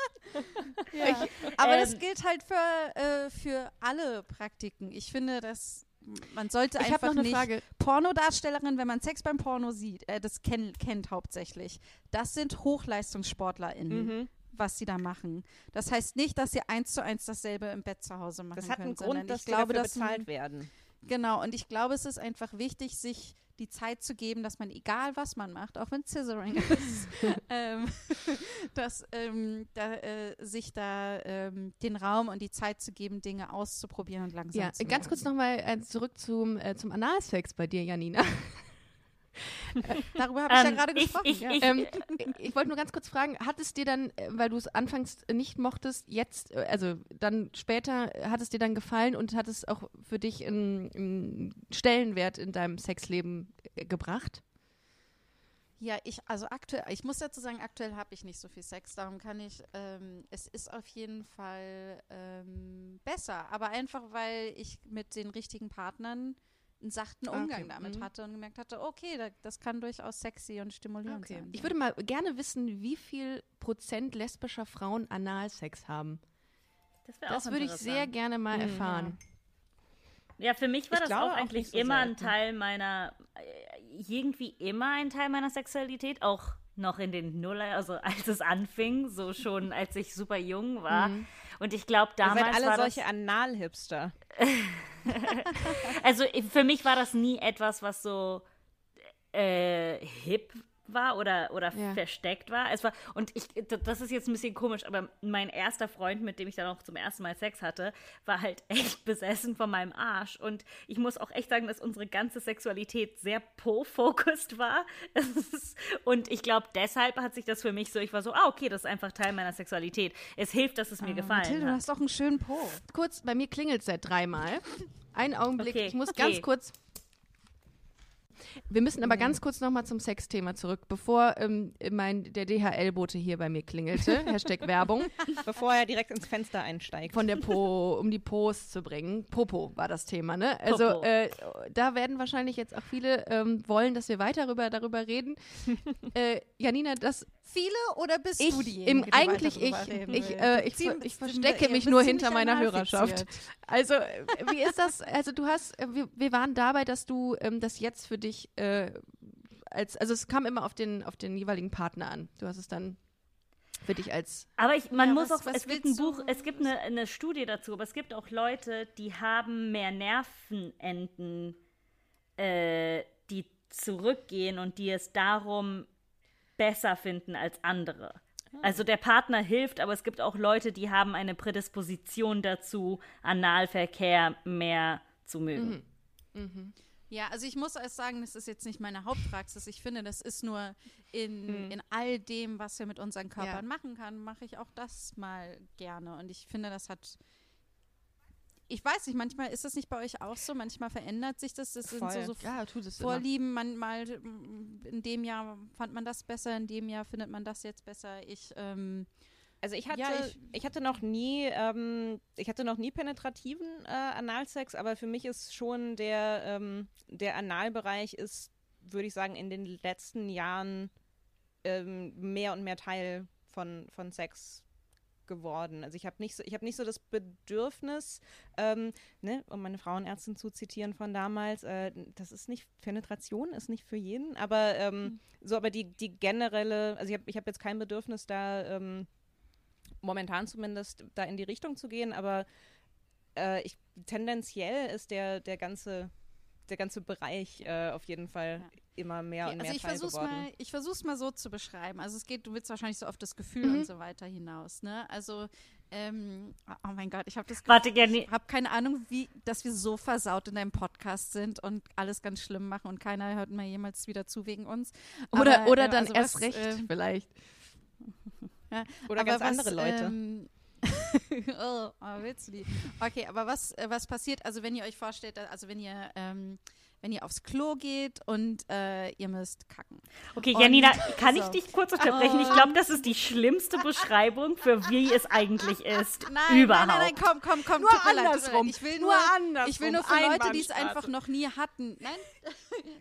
Ja. Aber das Ähm, gilt halt für, äh, für alle Praktiken. Ich finde, dass man sollte Ich habe einfach noch eine nicht Frage. Pornodarstellerin, wenn man Sex beim Porno sieht, äh, das kenn, kennt hauptsächlich. Das sind HochleistungssportlerInnen. Mhm. was sie da machen. Das heißt nicht, dass sie eins zu eins dasselbe im Bett zu Hause machen Das hat können, einen sondern Grund, dass ich glaube, dafür dass bezahlt werden. Genau, und ich glaube, es ist einfach wichtig, sich die Zeit zu geben, dass man, egal was man macht, auch wenn Scissoring [laughs] ist, [laughs] ähm, dass ähm, da, äh, sich da ähm, den Raum und die Zeit zu geben, Dinge auszuprobieren und langsam Ja, zu ganz kurz lernen. nochmal äh, zurück zum, äh, zum Analsex bei dir, Janina. Darüber habe ich ja Ähm, gerade ich- gesprochen. ich- ja. ich- ähm, ich wollte nur ganz kurz fragen, hat es dir dann, äh, weil du es anfangs nicht mochtest, jetzt, äh, also dann später, äh, hat es dir dann gefallen und hat es auch für dich einen, einen Stellenwert in deinem Sexleben äh, gebracht? Ja, ich, also aktuell, ich muss dazu sagen, aktuell habe ich nicht so viel Sex, darum kann ich, ähm, es ist auf jeden Fall ähm, besser, aber einfach, weil ich mit den richtigen Partnern einen sachten Ah, okay. Umgang damit Mhm. hatte und gemerkt hatte, okay, da, das kann durchaus sexy und stimulierend sein. Ich würde mal gerne wissen, wie viel Prozent lesbischer Frauen Analsex haben. Das, Das würde ich sehr gerne mal Mhm. erfahren. Ja, für mich war Ich das auch auch eigentlich so immer ein selten. Teil meiner, äh, irgendwie immer ein Teil meiner Sexualität, auch noch in den Nuller, also als es anfing, so schon als ich super jung war. Und ich glaube, Ihr damals seid alle war solche Analhipster. Also für mich war das nie etwas, was so äh, hip war oder, oder Ja. versteckt war. Es war. Und ich, das ist jetzt ein bisschen komisch, aber mein erster Freund, mit dem ich dann auch zum ersten Mal Sex hatte, war halt [laughs] echt besessen von meinem Arsch. Und ich muss auch echt sagen, dass unsere ganze Sexualität sehr po-focused war. [laughs] Und ich glaube, deshalb hat sich das für mich so, ich war so, ah, okay, das ist einfach Teil meiner Sexualität. Es hilft, dass es mir gefallen Mathilde, du hat. hast doch einen schönen Po. Kurz, bei mir klingelt es seit dreimal. Einen Augenblick, Okay, ich muss okay. ganz kurz. Wir müssen aber ganz kurz nochmal zum Sexthema zurück, bevor ähm, mein, der DHL-Bote hier bei mir klingelte. [laughs] Hashtag Werbung. Bevor er direkt ins Fenster einsteigt. Von der Po, um die Pos zu bringen. Popo war das Thema, ne? Also äh, da werden wahrscheinlich jetzt auch viele ähm, wollen, dass wir weiter darüber, darüber reden. [laughs] äh, Janina, das Viele oder bist ich, du diejenige, im, die eigentlich ich, ich, äh, ich, ver- ich verstecke mich nur hinter meiner. Hörerschaft. Also, äh, wie ist das? Also, du hast, äh, wir, wir waren dabei, dass du ähm, das jetzt für dich äh, als, also es kam immer auf den, auf den jeweiligen Partner an. Du hast es dann für dich als, Aber ich, man Ja, muss was- auch, was es gibt ein Buch, es gibt eine, eine Studie dazu, aber es gibt auch Leute, die haben mehr Nervenenden, äh, die zurückgehen und die es darum besser finden als andere. Also der Partner hilft, aber es gibt auch Leute, die haben eine Prädisposition dazu, Analverkehr mehr zu mögen. Ja, also ich muss erst sagen, das ist jetzt nicht meine Hauptpraxis. Ich finde, das ist nur in, in all dem, was wir mit unseren Körpern Ja. machen können, mache ich auch das mal gerne. Und ich finde, das hat. Ich weiß nicht, manchmal ist das nicht bei euch auch so, manchmal verändert sich das. Das sind so, Voll. so ja, tut es Vorlieben, manchmal in dem Jahr fand man das besser, in dem Jahr findet man das jetzt besser. Ich, ähm, Also ich hatte, Ja, ich, ich- hatte noch nie, ähm, ich hatte noch nie penetrativen äh, Analsex, aber für mich ist schon der, ähm, der Analbereich ist, würde ich sagen, in den letzten Jahren ähm, mehr und mehr Teil von, von Sex geworden. Also ich habe nicht so, ich habe nicht so das Bedürfnis, ähm, ne, um meine Frauenärztin zu zitieren von damals, äh, das ist nicht, Penetration ist nicht für jeden, aber ähm, so, aber die, die generelle, also ich habe ich hab jetzt kein Bedürfnis da, ähm, momentan zumindest da in die Richtung zu gehen, aber äh, ich, tendenziell ist der, der ganze der ganze Bereich äh, auf jeden Fall Ja. immer mehr und also mehr ich Teil versuch's geworden. mal, ich versuch's mal so zu beschreiben. Also es geht, du willst wahrscheinlich so auf das Gefühl Mhm. und so weiter hinaus, ne? Also, ähm, oh mein Gott, ich habe das Warte, Jenny, Ich habe keine Ahnung, wie, dass wir so versaut in deinem Podcast sind und alles ganz schlimm machen und keiner hört mir jemals wieder zu wegen uns. Oder, Aber, oder äh, dann also erst was, recht, ähm, vielleicht. [laughs] Oder aber ganz was, andere Leute. Ähm, [laughs] oh, oh, willst du die? Okay, aber was, äh, was passiert, also wenn ihr euch vorstellt, also wenn ihr, ähm, wenn ihr aufs Klo geht und äh, ihr müsst kacken. Okay, Und- Janina, [laughs] kann ich so. dich kurz unterbrechen? Ich glaube, das ist die schlimmste Beschreibung für wie es eigentlich [laughs] ist. Nein, Überhaupt. nein, nein, nein, komm, komm, komm, Nur mir leid, andersrum. Ich will Nur nur, andersrum. Ich will nur für Leute, die es einfach noch nie hatten. Nein,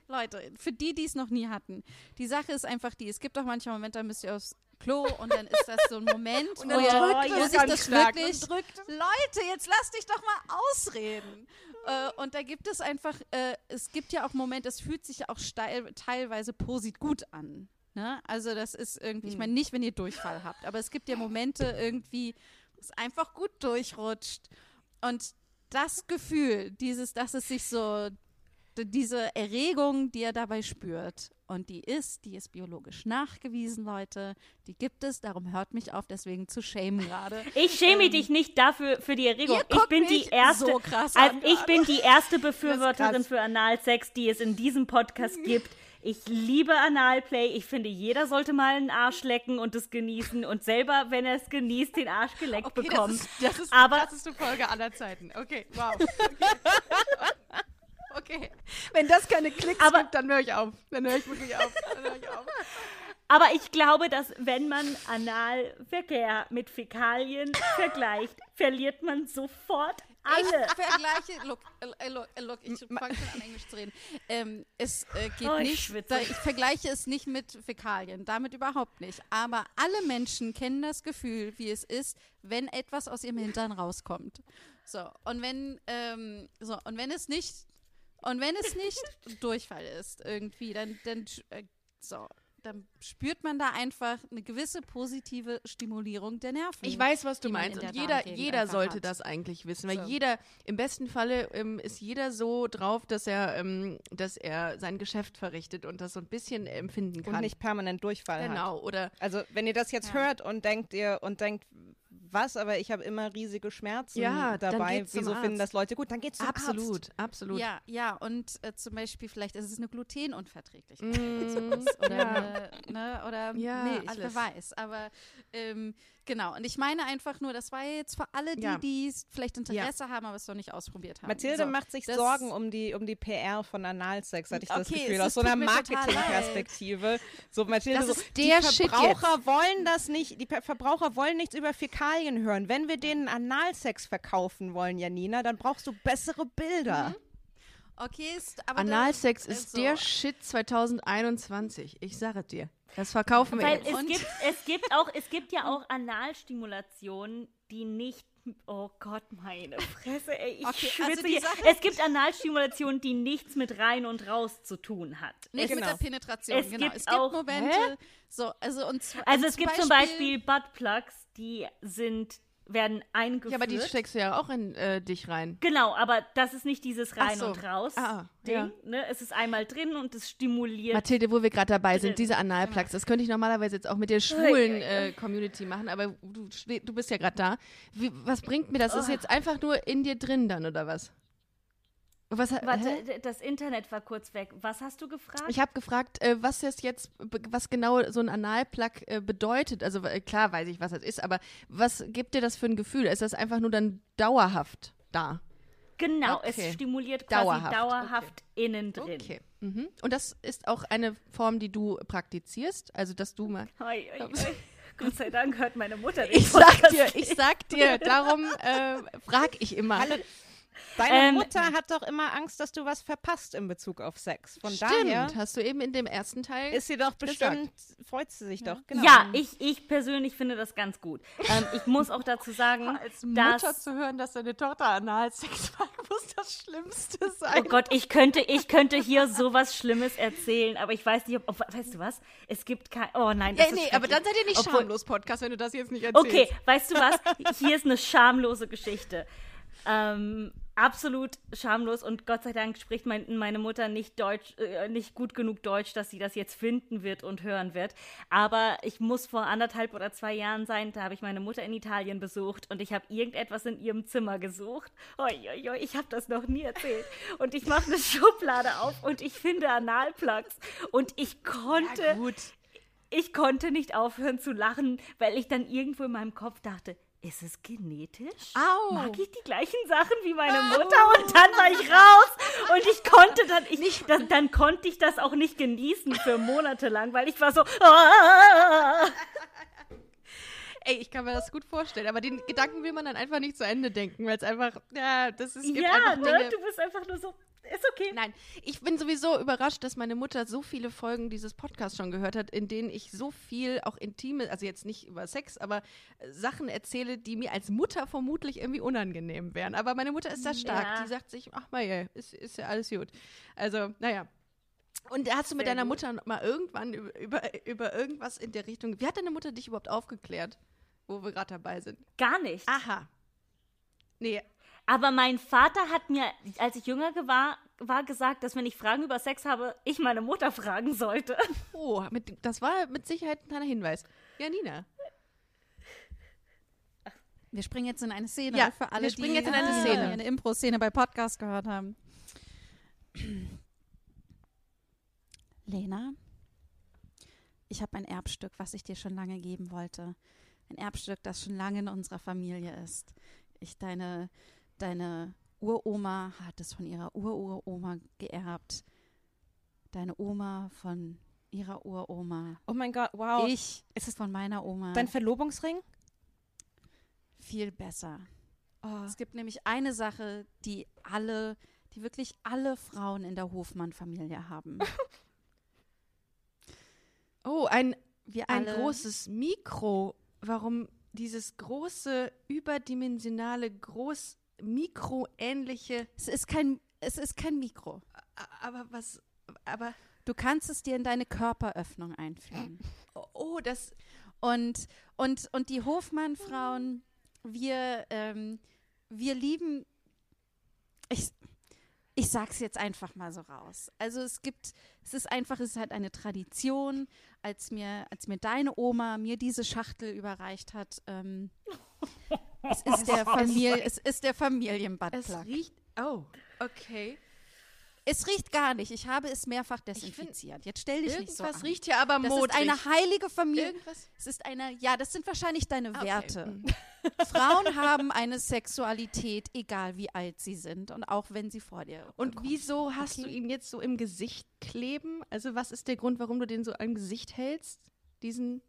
Leute, für die, die es noch nie hatten. Die Sache ist einfach die, es gibt auch manche Momente, da müsst ihr aufs Klo und dann ist das so ein Moment, Und wo, drückt wo sich das wirklich... Drückt. Leute, jetzt lass dich doch mal ausreden. Äh, und da gibt es einfach, äh, es gibt ja auch Momente, es fühlt sich ja auch steil, teilweise posit gut an. Ne? Also das ist irgendwie, ich meine nicht, wenn ihr Durchfall habt, aber es gibt ja Momente irgendwie, wo es einfach gut durchrutscht. Und das Gefühl, dieses, dass es sich so, diese Erregung, die er dabei spürt, und die ist, die ist biologisch nachgewiesen, Leute, die gibt es, darum hört mich auf, deswegen zu schämen gerade. [laughs] Ich schäme dich nicht dafür für die Erregung. Ihr Ich guckt bin die erste, so krass also ich bin die erste Befürworterin für Analsex, die es in diesem Podcast [laughs] gibt. Ich liebe Analplay. Ich finde, jeder sollte mal einen Arsch lecken und es genießen und selber, wenn er es genießt, den Arsch geleckt bekommen. Das ist, das ist Aber- die krasseste Folge aller Zeiten. Okay, wow. Okay. [laughs] okay. Wenn das keine Klicks Aber- gibt, dann höre ich auf. Dann höre ich wirklich auf. Dann höre ich auf. Aber ich glaube, dass wenn man Analverkehr mit Fäkalien vergleicht, verliert man sofort alle. Ich vergleiche, look, äh, look, äh, look ich fange schon an Englisch zu reden. Ähm, es äh, geht Oh, ich nicht, schwitze. da, ich vergleiche es nicht mit Fäkalien, damit überhaupt nicht. Aber alle Menschen kennen das Gefühl, wie es ist, wenn etwas aus ihrem Hintern rauskommt. So, und wenn, ähm, so, und wenn es nicht, und wenn es nicht Durchfall ist irgendwie, dann, dann, äh, so, dann spürt man da einfach eine gewisse positive Stimulierung der Nerven. Ich weiß, was du meinst. in Und der jeder, jeder sollte hat. das eigentlich wissen. Weil So. jeder, im besten Falle ähm, ist jeder so drauf, dass er, ähm, dass er sein Geschäft verrichtet und das so ein bisschen empfinden kann. Und nicht permanent Durchfall hat. genau. Oder Also wenn ihr das jetzt Ja. hört und denkt ihr und denkt, was, aber ich habe immer riesige Schmerzen Ja, dann dabei. Wieso finden Arzt. das Leute gut? Dann geht's zum absolut, Arzt. absolut. Ja, ja, und äh, zum Beispiel vielleicht ist es eine Glutenunverträglichkeit Mm, [laughs] oder, ja. ne, oder Ja, Milch, alles. wer weiß. Aber ähm, genau, und ich meine einfach nur, das war jetzt für alle, die Ja. die vielleicht Interesse haben, aber es noch nicht ausprobiert haben. Mathilde so, macht sich das- Sorgen um die, um die PR von Analsex, hatte ich das Okay, Gefühl, aus so einer Marketingperspektive. So, Mathilde, Das so, ist der die Shit Verbraucher wollen das nicht, die Verbraucher wollen nichts über Fäkalien hören. Wenn wir denen Analsex verkaufen wollen, Janina, dann brauchst du bessere Bilder. Mhm. Okay, ist, aber Analsex das ist so. der Shit 2021. Ich sage es dir. Das verkaufen wir Weil jetzt. es Und- gibt, es gibt auch, es gibt ja auch Analstimulationen, die nicht. Oh Gott, meine Fresse, ey, ich Okay, schwitze also hier. Sache- Es gibt Analstimulationen, die nichts mit rein und raus zu tun hat. Nicht Genau. mit der Penetration, Es genau. gibt es gibt auch- Momente, so, also und zwar, Also es gibt zum Beispiel Buttplugs, die sind, werden eingeführt. ja, aber die steckst du ja auch in äh, dich rein. Genau, aber das ist nicht dieses rein so. und raus Ah, Ding. ja. Ne? Es ist einmal drin und es stimuliert. Mathilde, wo wir gerade dabei sind, Drin. diese Analplugs, das könnte ich normalerweise jetzt auch mit der schwulen äh, Community machen, aber du, du bist ja gerade da. Wie, was bringt mir das? Ist jetzt einfach nur in dir drin dann, oder was? Was Warte, hä? das Internet war kurz weg. Was hast du gefragt? Ich habe gefragt, äh, was das jetzt, be- was genau so ein Analplug äh, bedeutet. Also äh, klar weiß ich, was das ist, aber was gibt dir das für ein Gefühl? Ist das einfach nur dann dauerhaft da? genau, okay. es stimuliert quasi Dauerhaft, dauerhaft, innen drin. Okay. Mhm. Und das ist auch eine Form, die du praktizierst, also dass du mal. Oi, oi, oi. [laughs] Gott sei Dank hört meine Mutter Ich sag dir, ich sag dir, darum äh, frag ich immer. Deine Ähm, Mutter hat doch immer Angst, dass du was verpasst in Bezug auf Sex. Von Stimmt, daher hast du eben in dem ersten Teil. ist sie doch bestimmt, freut sie sich doch. Genau. Ja, ich, ich persönlich finde das ganz gut. Ähm, ich muss auch dazu sagen, [laughs] als Mutter dass zu hören, dass deine Tochter Analsex macht, [laughs] muss das Schlimmste sein. Oh Gott, ich könnte, ich könnte hier sowas Schlimmes erzählen, aber ich weiß nicht, ob, ob weißt du was? Es gibt kein, oh nein, das Ja, ist nee, aber dann seid ihr nicht Obwohl- schamlos Podcast, wenn du das jetzt nicht erzählst. Okay, weißt du was? Hier ist eine schamlose Geschichte. Ähm, absolut schamlos und Gott sei Dank spricht mein, meine Mutter nicht Deutsch, äh, nicht gut genug Deutsch, dass sie das jetzt finden wird und hören wird. Aber ich muss vor anderthalb oder zwei Jahren sein, da habe ich meine Mutter in Italien besucht und ich habe irgendetwas in ihrem Zimmer gesucht. Oi, ich habe das noch nie erzählt. Und ich mache eine [laughs] Schublade auf und ich finde Analplugs und ich konnte Ja, gut. ich konnte nicht aufhören zu lachen, weil ich dann irgendwo in meinem Kopf dachte, ist es genetisch? Au. Mag ich die gleichen Sachen wie meine Mutter? Und dann war ich raus und ich konnte dann, ich, dann, dann konnte ich das auch nicht genießen für Monate lang, weil ich war so, ah. Ey, ich kann mir das gut vorstellen, aber den Gedanken will man dann einfach nicht zu Ende denken, weil es einfach, ja, das ist, gibt ja, einfach ne? Dinge. Du bist einfach nur so, ist okay. Nein, ich bin sowieso überrascht, dass meine Mutter so viele Folgen dieses Podcasts schon gehört hat, in denen ich so viel auch intime, also jetzt nicht über Sex, aber äh, Sachen erzähle, die mir als Mutter vermutlich irgendwie unangenehm wären. Aber meine Mutter ist da stark. Ja. Die sagt sich, ach mal, ja, ist, ist ja alles gut. Also, naja. Und hast du mit Sehr deiner gut. Mutter mal irgendwann über, über, über irgendwas in der Richtung, wie hat deine Mutter dich überhaupt aufgeklärt, wo wir gerade dabei sind? Gar nicht. Aha. Nee, Aber mein Vater hat mir, als ich jünger ge- war, war gesagt, dass wenn ich Fragen über Sex habe, ich meine Mutter fragen sollte. oh, mit, das war mit Sicherheit ein kleiner Hinweis. Ja, Nina. Wir springen jetzt in eine Szene Ja, für alle, wir springen die jetzt in eine die Szene. eine Impro-Szene bei Podcast gehört haben. Lena, ich habe ein Erbstück, was ich dir schon lange geben wollte. Ein Erbstück, das schon lange in unserer Familie ist. Ich deine deine Uroma hat es von ihrer Ururoma geerbt. Deine Oma von ihrer Uroma. Oh mein Gott, wow. Ich ist es von meiner Oma. Dein Verlobungsring? viel besser. Oh. Es gibt nämlich eine Sache, die alle, die wirklich alle Frauen in der Hofmann-Familie haben. [laughs] Oh, ein, Wir ein alle, großes Mikro. Warum dieses große, überdimensionale, groß mikroähnliche. Es ist kein, es ist kein Mikro. Aber was. Aber. Du kannst es dir in deine Körperöffnung einführen. Oh, Oh, das. Und, und, und die Hofmann-Frauen, wir, ähm, wir lieben, ich, ich sag's jetzt einfach mal so raus. Also es gibt, es ist einfach, es ist halt eine Tradition, als mir, als mir deine Oma mir diese Schachtel überreicht hat, ähm, [laughs] es ist der [laughs] Familie, es ist der Es Familienbuttplug. riecht. Oh, okay. Es riecht gar nicht. Ich habe es mehrfach desinfiziert. Jetzt stell dich nicht so Irgendwas an. riecht hier aber das modrig. ist eine heilige Familie. Irgendwas. Es ist eine, ja, das sind wahrscheinlich deine okay. Werte. Mhm. [laughs] Frauen haben eine Sexualität, egal wie alt sie sind und auch wenn sie vor dir Und kommen. wieso hast du Okay. ihn jetzt so im Gesicht kleben? Also, was ist der Grund, warum du den so im Gesicht hältst? Diesen.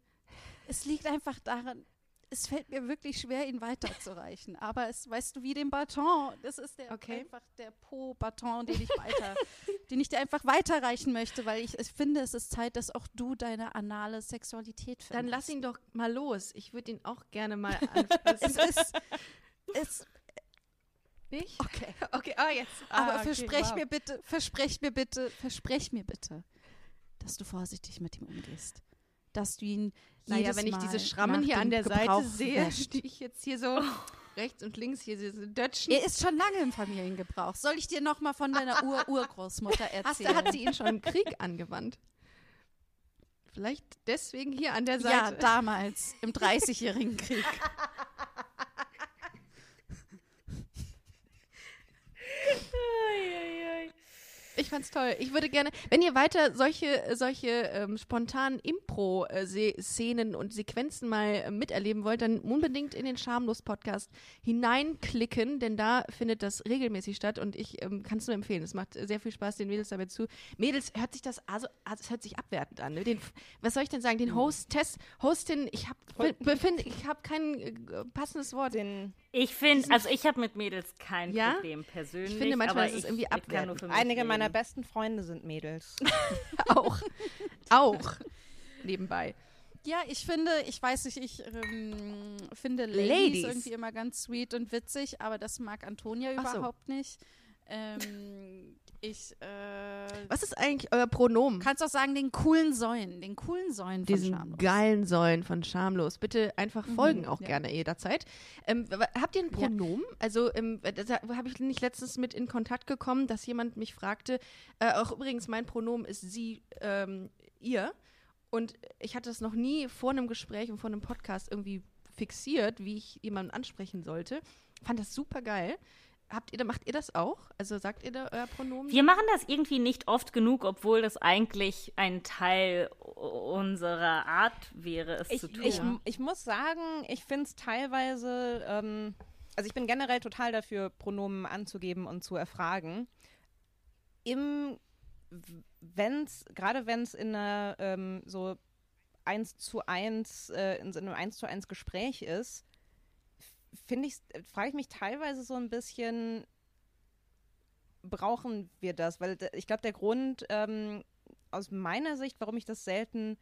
Es liegt einfach daran, es fällt mir wirklich schwer, ihn weiterzureichen. Aber es, weißt du, wie den Baton, das ist der Okay. einfach der Po-Baton, den ich weiter, [laughs] den ich dir einfach weiterreichen möchte, weil ich, ich finde, es ist Zeit, dass auch du deine anale Sexualität findest. Dann lass ihn doch mal los. Ich würde ihn auch gerne mal [laughs] Es anfassen. ist, es, Nicht? okay. Okay, ah, jetzt. Aber ah, okay, versprech wow. mir bitte, versprech mir bitte, versprech mir bitte, dass du vorsichtig mit ihm umgehst. Dass du ihn Naja, jedes wenn ich Mal diese Schrammen hier an der Gebrauch Seite sehe, [laughs] die ich jetzt hier so rechts und links hier diese Dötschen. Er ist schon lange im Familiengebrauch. Soll ich dir noch mal von deiner Ur-Urgroßmutter [laughs] Hast, erzählen? du- hat sie ihn schon im Krieg angewandt? Vielleicht deswegen hier an der ja, Seite. damals, im Dreißigjährigen Krieg. [laughs] Ich fand's toll. Ich würde gerne, wenn ihr weiter solche, solche ähm, spontanen Impro-Szenen und Sequenzen mal äh, miterleben wollt, dann unbedingt in den Schamlos-Podcast hineinklicken, denn da findet das regelmäßig statt und ich ähm, kann es nur empfehlen. Es macht sehr viel Spaß, den Mädels dabei zu. Mädels, hört sich das, also, also es hört sich abwertend an. Ne? Den, was soll ich denn sagen? Den Hostess, Hostin, ich habe ich habe kein äh, passendes Wort. Den, Ich finde, also ich habe mit Mädels kein Ja? Problem persönlich. Ich finde manchmal aber ist es irgendwie abwertend. einige meiner reden. besten Freunde sind Mädels. [laughs] [laughs] auch, auch nebenbei. Ja, ich finde, ich weiß nicht, ich ähm, finde Ladies, Ladies. irgendwie immer ganz sweet und witzig, aber das mag Antonia Ach so. überhaupt nicht. Ähm, ich äh, Was ist eigentlich euer Pronomen? kannst auch sagen, den coolen Säulen, den coolen Säulen von diesen Schamlos. geilen Säulen von Schamlos. Bitte einfach folgen auch ja. gerne jederzeit. Ähm, habt ihr ein Ja. Pronomen? Also ähm, da habe ich nicht letztens mit in Kontakt gekommen, dass jemand mich fragte, äh, auch übrigens mein Pronomen ist sie, ähm, ihr. Und ich hatte das noch nie vor einem Gespräch und vor einem Podcast irgendwie fixiert, wie ich jemanden ansprechen sollte. Fand das super geil. Habt ihr, macht ihr das auch? Also sagt ihr da euer Pronomen? Wir machen das irgendwie nicht oft genug, obwohl das eigentlich ein Teil unserer Art wäre, es Ich, zu tun. ich, ich muss sagen, ich finde es teilweise, ähm, also ich bin generell total dafür, Pronomen anzugeben und zu erfragen. Im, wenn's, gerade wenn es in einer ähm, so eins zu eins, äh, in so einem eins zu eins Gespräch ist, finde ich, frage ich mich teilweise so ein bisschen, brauchen wir das? Weil ich glaube, der Grund ähm, aus meiner Sicht, warum ich das selten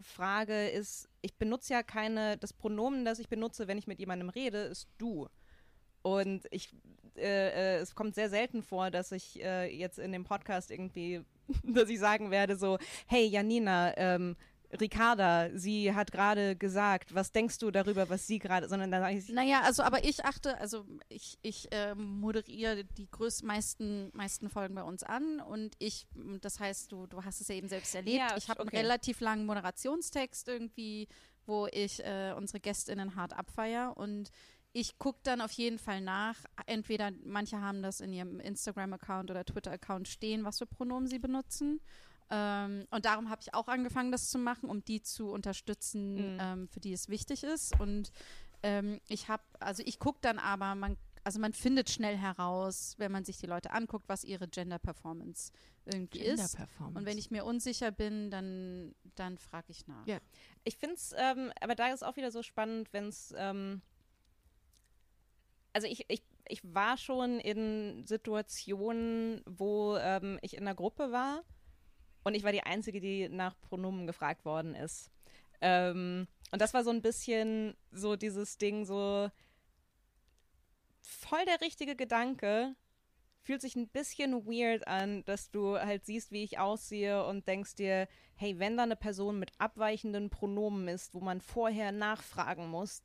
frage, ist, ich benutze ja keine, das Pronomen, das ich benutze, wenn ich mit jemandem rede, ist du. Und ich, äh, äh, es kommt sehr selten vor, dass ich äh, jetzt in dem Podcast irgendwie, [laughs] dass ich sagen werde so, hey Janina, ähm, Ricarda, sie hat gerade gesagt, was denkst du darüber, was sie gerade, sondern dann sage ich, Naja, also aber ich achte, also ich, ich ähm, moderiere die größten meisten, meisten Folgen bei uns an und ich, das heißt, du, du hast es ja eben selbst erlebt. Ja, ich habe okay. einen relativ langen Moderationstext irgendwie, wo ich äh, unsere GästInnen hart abfeier und ich gucke dann auf jeden Fall nach. Entweder manche haben das in ihrem Instagram-Account oder Twitter-Account stehen, was für Pronomen sie benutzen. Ähm, und darum habe ich auch angefangen, das zu machen, um die zu unterstützen, Mhm. ähm, für die es wichtig ist. Und ähm, ich habe, also ich gucke dann aber, man, also man findet schnell heraus, wenn man sich die Leute anguckt, was ihre Gender Performance irgendwie ist. Performance. Und wenn ich mir unsicher bin, dann, dann frage ich nach. Ja. Ich finde es, ähm, aber da ist auch wieder so spannend, wenn es, ähm, also ich, ich, ich war schon in Situationen, wo ähm, ich in einer Gruppe war und ich war die Einzige, die nach Pronomen gefragt worden ist. Ähm, und das war so ein bisschen so dieses Ding, so voll der richtige Gedanke. Fühlt sich ein bisschen weird an, dass du halt siehst, wie ich aussehe und denkst dir, hey, wenn da eine Person mit abweichenden Pronomen ist, wo man vorher nachfragen muss,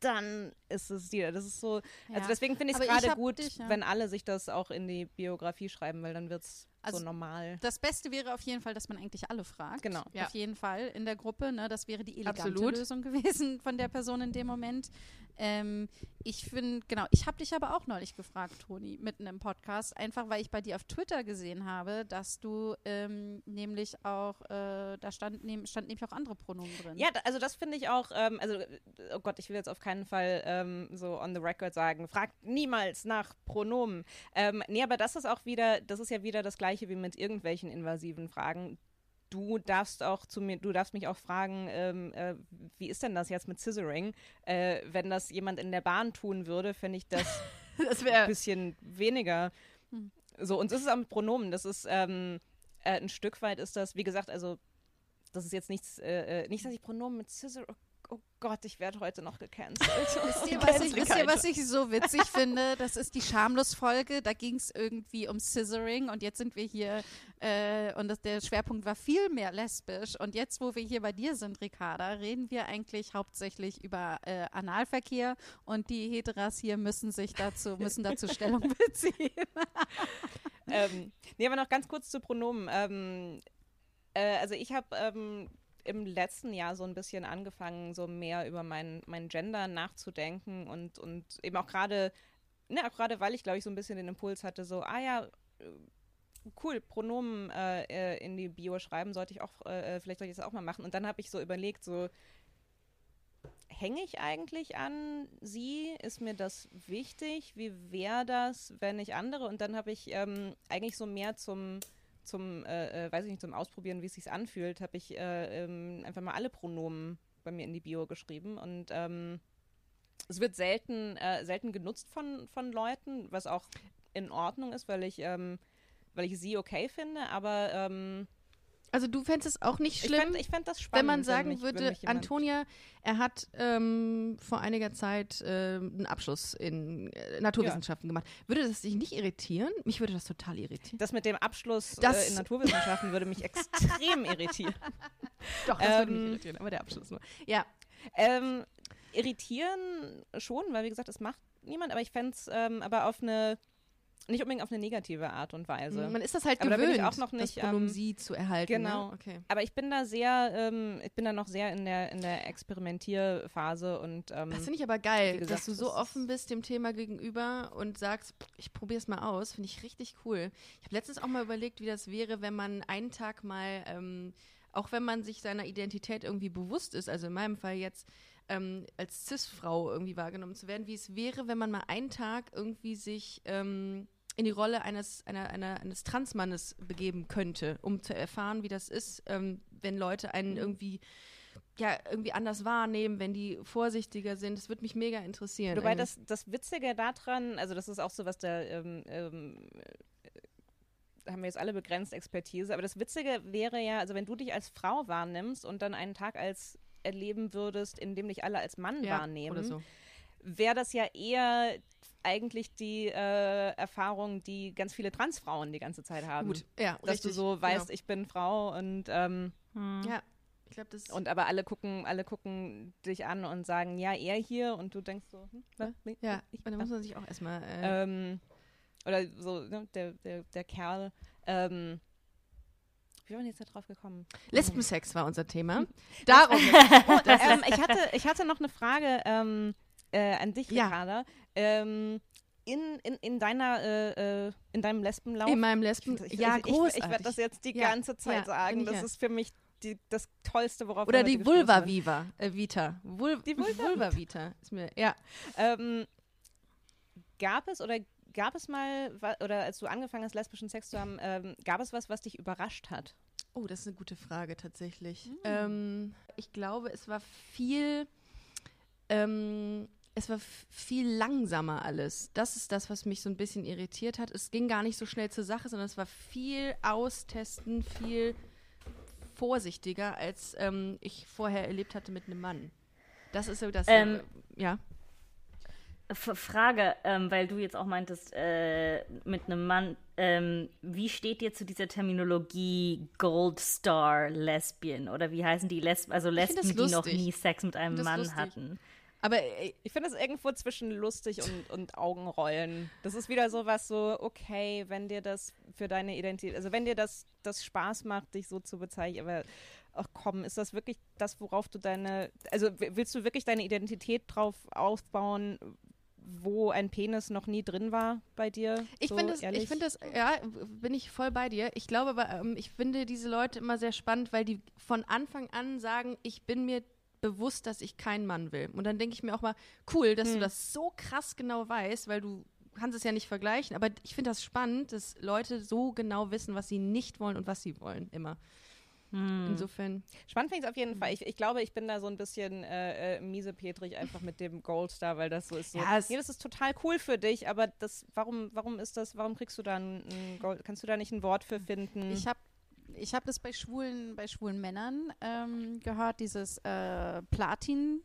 dann ist es dir. Das ist so. Ja. Also deswegen finde ich es gerade gut, dich, ja. wenn alle sich das auch in die Biografie schreiben, weil dann wird es Also so normal. Das Beste wäre auf jeden Fall, dass man eigentlich alle fragt. Genau. Ja. Auf jeden Fall in der Gruppe. Ne? Das wäre die elegante Absolut. Lösung gewesen von der Person in dem Moment. Ähm, ich finde, genau, ich habe dich aber auch neulich gefragt, Toni, mitten im Podcast, einfach weil ich bei dir auf Twitter gesehen habe, dass du ähm, nämlich auch, äh, da stand, nehm, stand nämlich auch andere Pronomen drin. Ja, also das finde ich auch, ähm, also, oh Gott, ich will jetzt auf keinen Fall ähm, so on the record sagen, fragt niemals nach Pronomen. Ähm, nee, aber das ist auch wieder, das ist ja wieder das gleiche wie mit irgendwelchen invasiven Fragen. Du darfst auch zu mir, du darfst mich auch fragen, ähm, äh, wie ist denn das jetzt mit Scissoring? Äh, wenn das jemand in der Bahn tun würde, fände ich das [laughs] das ein bisschen weniger. Hm. So, und das ist auch mit Pronomen. Das ist ähm, äh, ein Stück weit ist das, wie gesagt, also das ist jetzt nichts, äh, äh, nicht, dass ich Pronomen mit Scissor. Oh, oh Gott, ich werde heute noch gecancelt. [laughs] Wisst ihr, [laughs] was ich, wisst ihr, was ich so witzig finde? Das ist die Schamlos-Folge. Da ging es irgendwie um Scissoring und jetzt sind wir hier äh, und das, der Schwerpunkt war viel mehr lesbisch. Und jetzt, wo wir hier bei dir sind, Ricarda, reden wir eigentlich hauptsächlich über äh, Analverkehr und die Heteras hier müssen sich dazu, müssen dazu [laughs] Stellung beziehen. ähm, nee, aber noch ganz kurz zu Pronomen. Ähm, äh, also ich habe ähm, im letzten Jahr so ein bisschen angefangen, so mehr über mein, mein Gender nachzudenken und, und eben auch gerade, ne, auch gerade weil ich, glaube ich, so ein bisschen den Impuls hatte, so, ah ja, äh, cool, Pronomen äh, äh, in die Bio schreiben, sollte ich auch, äh, äh, vielleicht sollte ich das auch mal machen. Und dann habe ich so überlegt, so, hänge ich eigentlich an sie? Ist mir das wichtig? Wie wäre das, wenn ich andere? Und dann habe ich ähm, eigentlich so mehr zum, zum äh, äh, weiß ich nicht, zum Ausprobieren, wie es sich anfühlt, habe ich äh, ähm, einfach mal alle Pronomen bei mir in die Bio geschrieben. Und ähm, es wird selten, äh, selten genutzt von, von Leuten, was auch in Ordnung ist, weil ich, ähm, weil ich sie okay finde, aber ähm, Also du fändest es auch nicht ich schlimm, fände ich fänd das spannend. wenn man sagen wenn würde, mich jemand- Antonia, er hat ähm, vor einiger Zeit ähm, einen Abschluss in äh, Naturwissenschaften gemacht. Würde das dich nicht irritieren? Mich würde das total irritieren. Das mit dem Abschluss Das- äh, in Naturwissenschaften würde mich extrem [laughs] irritieren. Doch, das würde mich Ähm, irritieren, aber der Abschluss nur. Ja, Ähm, irritieren schon, weil wie gesagt, es macht niemand, aber ich fände es ähm, aber auf eine nicht unbedingt auf eine negative Art und Weise. Man ist das halt Aber da bin gewöhnt, ich auch noch nicht, das Pronomen ähm, sie zu erhalten. genau. Ne? Okay. Aber ich bin da sehr, ähm, ich bin da noch sehr in der, in der Experimentierphase und ähm, Das finde ich aber geil, gesagt, dass du so offen bist dem Thema gegenüber und sagst, ich probiere es mal aus. Finde ich richtig cool. Ich habe letztens auch mal überlegt, wie das wäre, wenn man einen Tag mal, ähm, auch wenn man sich seiner Identität irgendwie bewusst ist, also in meinem Fall jetzt ähm, als Cis-Frau irgendwie wahrgenommen zu werden, wie es wäre, wenn man mal einen Tag irgendwie sich ähm, in die Rolle eines, einer, einer, eines Transmannes begeben könnte, um zu erfahren, wie das ist, ähm, wenn Leute Mhm. einen irgendwie ja, irgendwie anders wahrnehmen, wenn die vorsichtiger sind. Das würde mich mega interessieren. Wobei das, das Witzige daran, also das ist auch so was der, ähm, ähm, äh, haben wir jetzt alle begrenzt Expertise, aber das Witzige wäre ja, also wenn du dich als Frau wahrnimmst und dann einen Tag als erleben würdest, in dem dich alle als Mann ja, wahrnehmen, so. wäre das ja eher eigentlich die äh, Erfahrung, die ganz viele Transfrauen die ganze Zeit haben. Gut, ja, Dass richtig, du so weißt, genau. ich bin Frau und ähm, Ja, ich glaube, das und aber alle gucken, alle gucken dich an und sagen, ja, er hier und du denkst so, hm, was? Nee, ja, ich, da muss man sich auch erstmal äh, ähm, oder so, ne, der, der, der Kerl. Ähm, wie waren wir jetzt da drauf gekommen? Lesbensex war unser Thema. Darum. [laughs] ähm, ich, hatte, ich hatte noch eine Frage ähm, äh, an dich, Ja. Ricarda. Ähm, in, in, in deiner, äh, äh, in deinem Lesbenlauf. in meinem Lesben. ich, ja, ich, ich, großartig. ich werde das jetzt die Ja, ganze Zeit ja, sagen. ich Das ist für mich die, das Tollste, worauf Oder die Vulva. Viva, äh, Vita. Vul Die Vulva- Vulva Vita. Ist mir, ja. Ähm, gab es oder gab es mal, oder als du angefangen hast, lesbischen Sex zu haben, ähm, gab es was, was dich überrascht hat? Oh, das ist eine gute Frage tatsächlich. Hm. Ähm, ich glaube, es war viel, ähm, es war viel langsamer alles. Das ist das, was mich so ein bisschen irritiert hat. Es ging gar nicht so schnell zur Sache, sondern es war viel austesten, viel vorsichtiger, als ähm, ich vorher erlebt hatte mit einem Mann. Das ist so das, Ähm, äh, ja. Frage, ähm, weil du jetzt auch meintest, äh, mit einem Mann, ähm, wie steht dir zu dieser Terminologie Gold Star Lesbian? Oder wie heißen die Lesben, also Lesben, die noch nie Sex mit einem Mann lustig. hatten? Aber äh, Ich finde es irgendwo zwischen lustig und, und Augenrollen. Das ist wieder so was so, okay, wenn dir das für deine Identität, also wenn dir das, das Spaß macht, dich so zu bezeichnen, aber ach komm, ist das wirklich das, worauf du deine, also willst du wirklich deine Identität drauf aufbauen, wo ein Penis noch nie drin war bei dir? Ich so finde das, ehrlich? ich finde das, ja, bin ich voll bei dir. Ich glaube aber, ähm, ich finde diese Leute immer sehr spannend, weil die von Anfang an sagen, ich bin mir bewusst, dass ich keinen Mann will. Und dann denke ich mir auch mal, cool, dass du das so krass genau weißt, weil du kannst es ja nicht vergleichen. Aber ich finde das spannend, dass Leute so genau wissen, was sie nicht wollen und was sie wollen, immer. Insofern, Spannend finde ich es auf jeden Fall. Ich, ich glaube, ich bin da so ein bisschen äh, äh, miesepetrig einfach mit dem Goldstar, weil das so ist. So, Ja, nee, das ist total cool für dich, aber das, warum, warum ist das, warum kriegst du da ein, ein Gold, kannst du da nicht ein Wort für finden? Ich habe ich hab das bei schwulen, bei schwulen Männern ähm, gehört, dieses äh, Platin.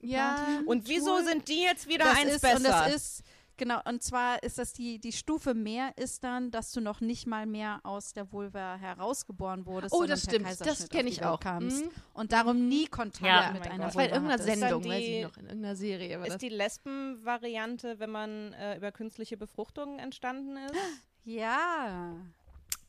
ja, Platin und wieso sind die jetzt wieder das eins ist, besser? Und das ist, genau, und zwar ist das die, die Stufe mehr ist dann, dass du noch nicht mal mehr aus der Vulva herausgeboren wurdest. Oh, sondern das stimmt. Das Kaiserschnitt kenn auf die ich auch. Kamst Mhm. Und darum nie Kontakt Ja, mit oh einer Gott. das war in Vulva irgendeiner hattest. Sendung, weiß die- ich noch, in irgendeiner Serie. War das. ist die Lesben-Variante, wenn man äh, über künstliche Befruchtung entstanden ist? Ja.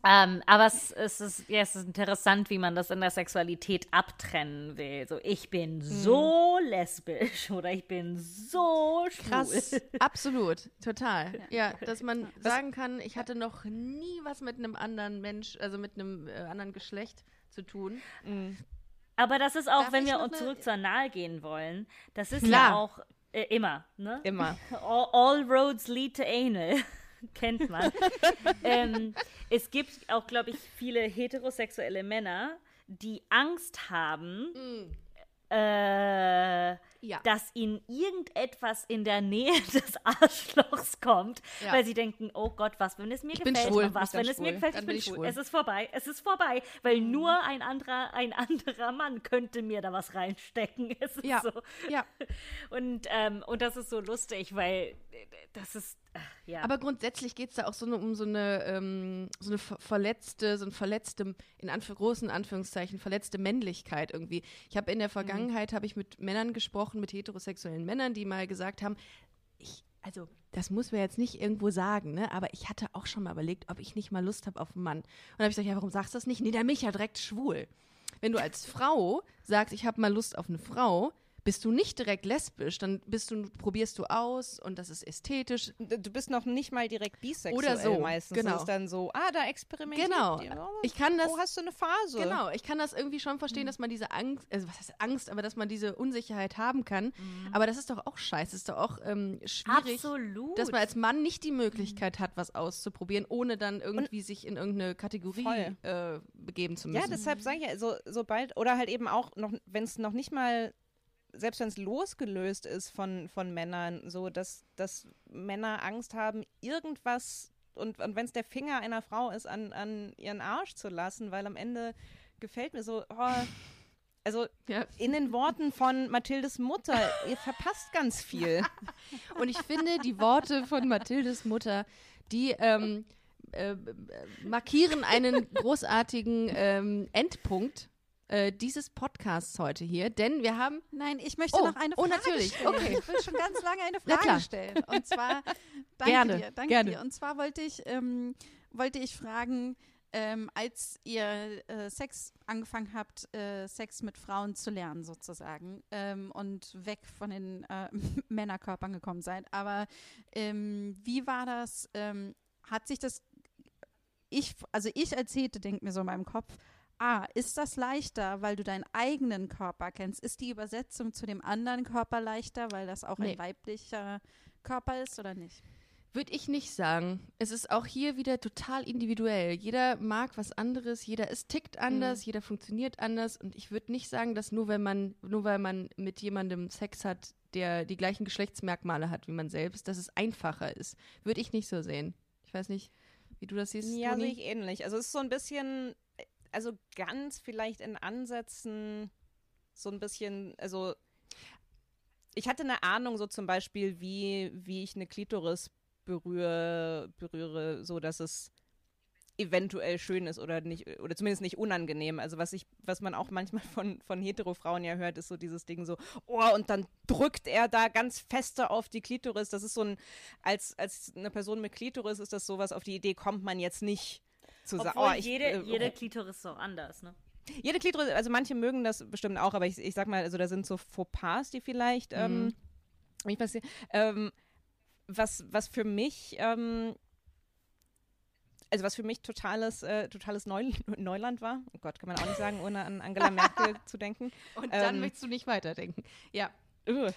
Ähm, aber es, es, ist, ja, es ist interessant, wie man das in der Sexualität abtrennen will. So, ich bin so lesbisch oder ich bin so schwul. Krass, [laughs] absolut, total. Ja, dass man sagen kann, ich hatte noch nie was mit einem anderen Mensch, also mit einem äh, anderen Geschlecht zu tun. Aber das ist auch, Darf wenn wir uns eine- zurück zur Anal gehen wollen, das ist Klar. ja auch äh, immer, ne? Immer. [laughs] All, all roads lead to anal. [laughs] [laughs] Kennt man. ähm, es gibt auch, glaube ich, viele heterosexuelle Männer, die Angst haben, äh, Ja. dass ihnen irgendetwas in der Nähe [laughs] des Arschlochs kommt, Ja. weil sie denken, oh Gott, was, wenn es mir bin gefällt, schwul, was, ich wenn es mir schwul, gefällt, dann ich bin ich schwul. schwul. Es ist vorbei, es ist vorbei, weil nur ein anderer, ein anderer Mann könnte mir da was reinstecken. [laughs] Es ist Ja. so. Ja, Und, ähm, und das ist so lustig, weil das ist, ach, ja. aber grundsätzlich geht es da auch so ne, um so eine, ähm, so eine ver verletzte, so ein verletzte, in Anf großen Anführungszeichen, verletzte Männlichkeit irgendwie. Ich habe in der Vergangenheit, habe ich mit Männern gesprochen, mit heterosexuellen Männern, die mal gesagt haben, ich, also das muss man jetzt nicht irgendwo sagen, ne? Aber ich hatte auch schon mal überlegt, ob ich nicht mal Lust habe auf einen Mann. Und dann habe ich gesagt, ja, warum sagst du das nicht? Nee, der mich ja direkt schwul. Wenn du als Frau sagst, ich habe mal Lust auf eine Frau, bist du nicht direkt lesbisch, dann bist du, probierst du aus und das ist ästhetisch. Du bist noch nicht mal direkt bisexuell Oder so, meistens. genau. Das ist dann so, ah, da experimentiert Genau. Oh, Ich kann das, oh, hast du eine Phase? genau, ich kann das irgendwie schon verstehen, dass man diese Angst, also was heißt Angst, aber dass man diese Unsicherheit haben kann. Aber das ist doch auch scheiße, ist doch auch ähm, schwierig. Absolut. Dass man als Mann nicht die Möglichkeit hat, was auszuprobieren, ohne dann irgendwie sich in irgendeine Kategorie äh, begeben zu Ja, müssen. deshalb sage ich ja, so, sobald, oder halt eben auch noch, wenn es noch nicht mal, selbst wenn es losgelöst ist von, von Männern, so dass, dass Männer Angst haben, irgendwas, und, und wenn es der Finger einer Frau ist, an, an ihren Arsch zu lassen, weil am Ende gefällt mir so, oh, [laughs] also Ja. in den Worten von Mathildes Mutter, ihr verpasst ganz viel. [laughs] Und ich finde, die Worte von Mathildes Mutter, die ähm, äh, markieren einen großartigen ähm, Endpunkt äh, dieses Podcasts heute hier, denn wir haben Nein, ich möchte Oh, noch eine oh, Frage natürlich. stellen. Okay. Ich will schon ganz lange eine [laughs] Frage klar. stellen. Und zwar, [laughs] danke Gerne, dir, danke gerne. dir. Und zwar wollte ich, ähm, wollte ich fragen, ähm, als ihr äh, Sex angefangen habt, äh, Sex mit Frauen zu lernen sozusagen ähm, und weg von den äh, [laughs] Männerkörpern gekommen seid. Aber ähm, wie war das? Ähm, hat sich das ich, also ich als Hete denke mir so in meinem Kopf, ah, ist das leichter, weil du deinen eigenen Körper kennst? Ist die Übersetzung zu dem anderen Körper leichter, weil das auch Nee. ein weiblicher Körper ist oder nicht? Würde ich nicht sagen. Es ist auch hier wieder total individuell. Jeder mag was anderes, jeder ist tickt anders, jeder funktioniert anders und ich würde nicht sagen, dass nur wenn man nur weil man mit jemandem Sex hat, der die gleichen Geschlechtsmerkmale hat wie man selbst, dass es einfacher ist. Würde ich nicht so sehen. Ich weiß nicht, wie du das siehst. Ja, Toni? sehe ich ähnlich. Also es ist so ein bisschen, also ganz vielleicht in Ansätzen so ein bisschen, also ich hatte eine Ahnung so zum Beispiel, wie, wie ich eine Klitoris berühre, berühre, so dass es eventuell schön ist oder nicht, oder zumindest nicht unangenehm. Also was ich, was man auch manchmal von, von Hetero-Frauen ja hört, ist so dieses Ding so, oh, und dann drückt er da ganz feste auf die Klitoris. Das ist so ein, als, als eine Person mit Klitoris ist das sowas, auf die Idee kommt man jetzt nicht zu sagen, oh, ich, jede, äh, jede Klitoris ist auch anders, ne? jede Klitoris, also manche mögen das bestimmt auch, aber ich, ich sag mal, also da sind so Fauxpas, die vielleicht ähm, nicht passieren. Ähm, was, was für mich, ähm, also was für mich totales, äh, totales Neu [laughs] Neuland war, oh Gott, kann man auch nicht sagen, ohne an Angela Merkel [laughs] zu denken. Und dann ähm, möchtest du nicht weiterdenken. Ja. Ugh.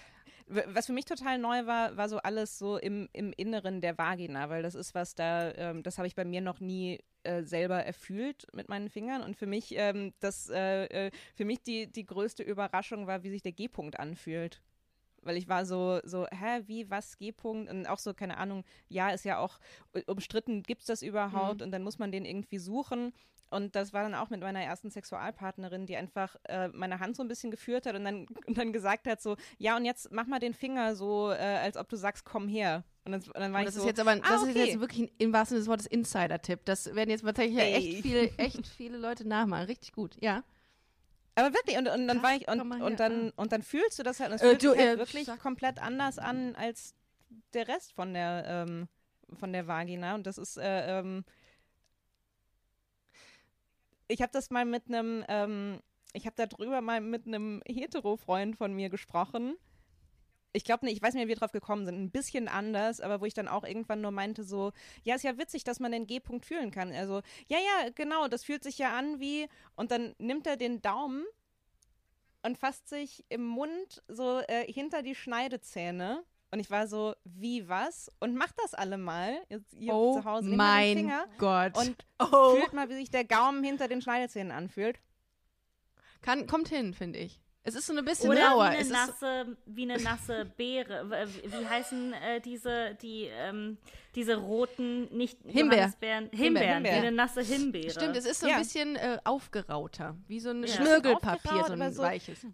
Was für mich total neu war, war so alles so im, im Inneren der Vagina, weil das ist was da, ähm, das habe ich bei mir noch nie äh, selber erfühlt mit meinen Fingern und für mich ähm, das, äh, äh, für mich die, die größte Überraschung war, wie sich der G-Punkt anfühlt. Weil ich war so, so, hä, wie, was, G-Punkt? Und auch so, keine Ahnung, ja, ist ja auch äh, umstritten, gibt es das überhaupt? Und dann muss man den irgendwie suchen. Und das war dann auch mit meiner ersten Sexualpartnerin, die einfach äh, meine Hand so ein bisschen geführt hat und dann, [laughs] und dann gesagt hat so, ja, und jetzt mach mal den Finger so, äh, als ob du sagst, komm her. Und dann, und dann war Und ich das so, ist jetzt aber, ah, das ist okay. jetzt wirklich ein, im wahrsten Sinne des Wortes Insider-Tipp. Das werden jetzt tatsächlich Ey. echt viele, echt viele Leute nachmachen. Richtig gut, ja. Aber wirklich, und, und dann Krass, war ich, und, und, dann, und dann fühlst du das halt, und es Äh, fühlt du, sich halt äh, wirklich sag- komplett anders an als der Rest von der, ähm, von der Vagina. Und das ist, äh, ähm, ich habe das mal mit einem, ähm, ich habe darüber mal mit einem Hetero-Freund von mir gesprochen. Ich glaube nicht, ich weiß nicht wie wir drauf gekommen sind. Ein bisschen anders, aber wo ich dann auch irgendwann nur meinte, so, ja, ist ja witzig, dass man den G-Punkt fühlen kann. Also, ja, ja, genau, das fühlt sich ja an wie, und dann nimmt er den Daumen und fasst sich im Mund so äh, hinter die Schneidezähne. Und ich war so, wie was? Und macht das alle mal, jetzt hier oh zu Hause, nehmt mein Finger Gott. und oh. fühlt mal, wie sich der Gaumen hinter den Schneidezähnen anfühlt. Kann, kommt hin, finde ich. Es ist so ein bisschen Oder rauer. wie Es eine, ist, nasse, wie eine nasse Beere. Wie heißen äh, diese, die, ähm, diese roten, nicht Himbeer. Himbeeren, Himbeer. wie eine nasse Himbeere. stimmt, es ist so Ja. ein bisschen äh, aufgerauter. Wie so ein Ja. Schmirgelpapier, Aufgeraut so ein so. weiches.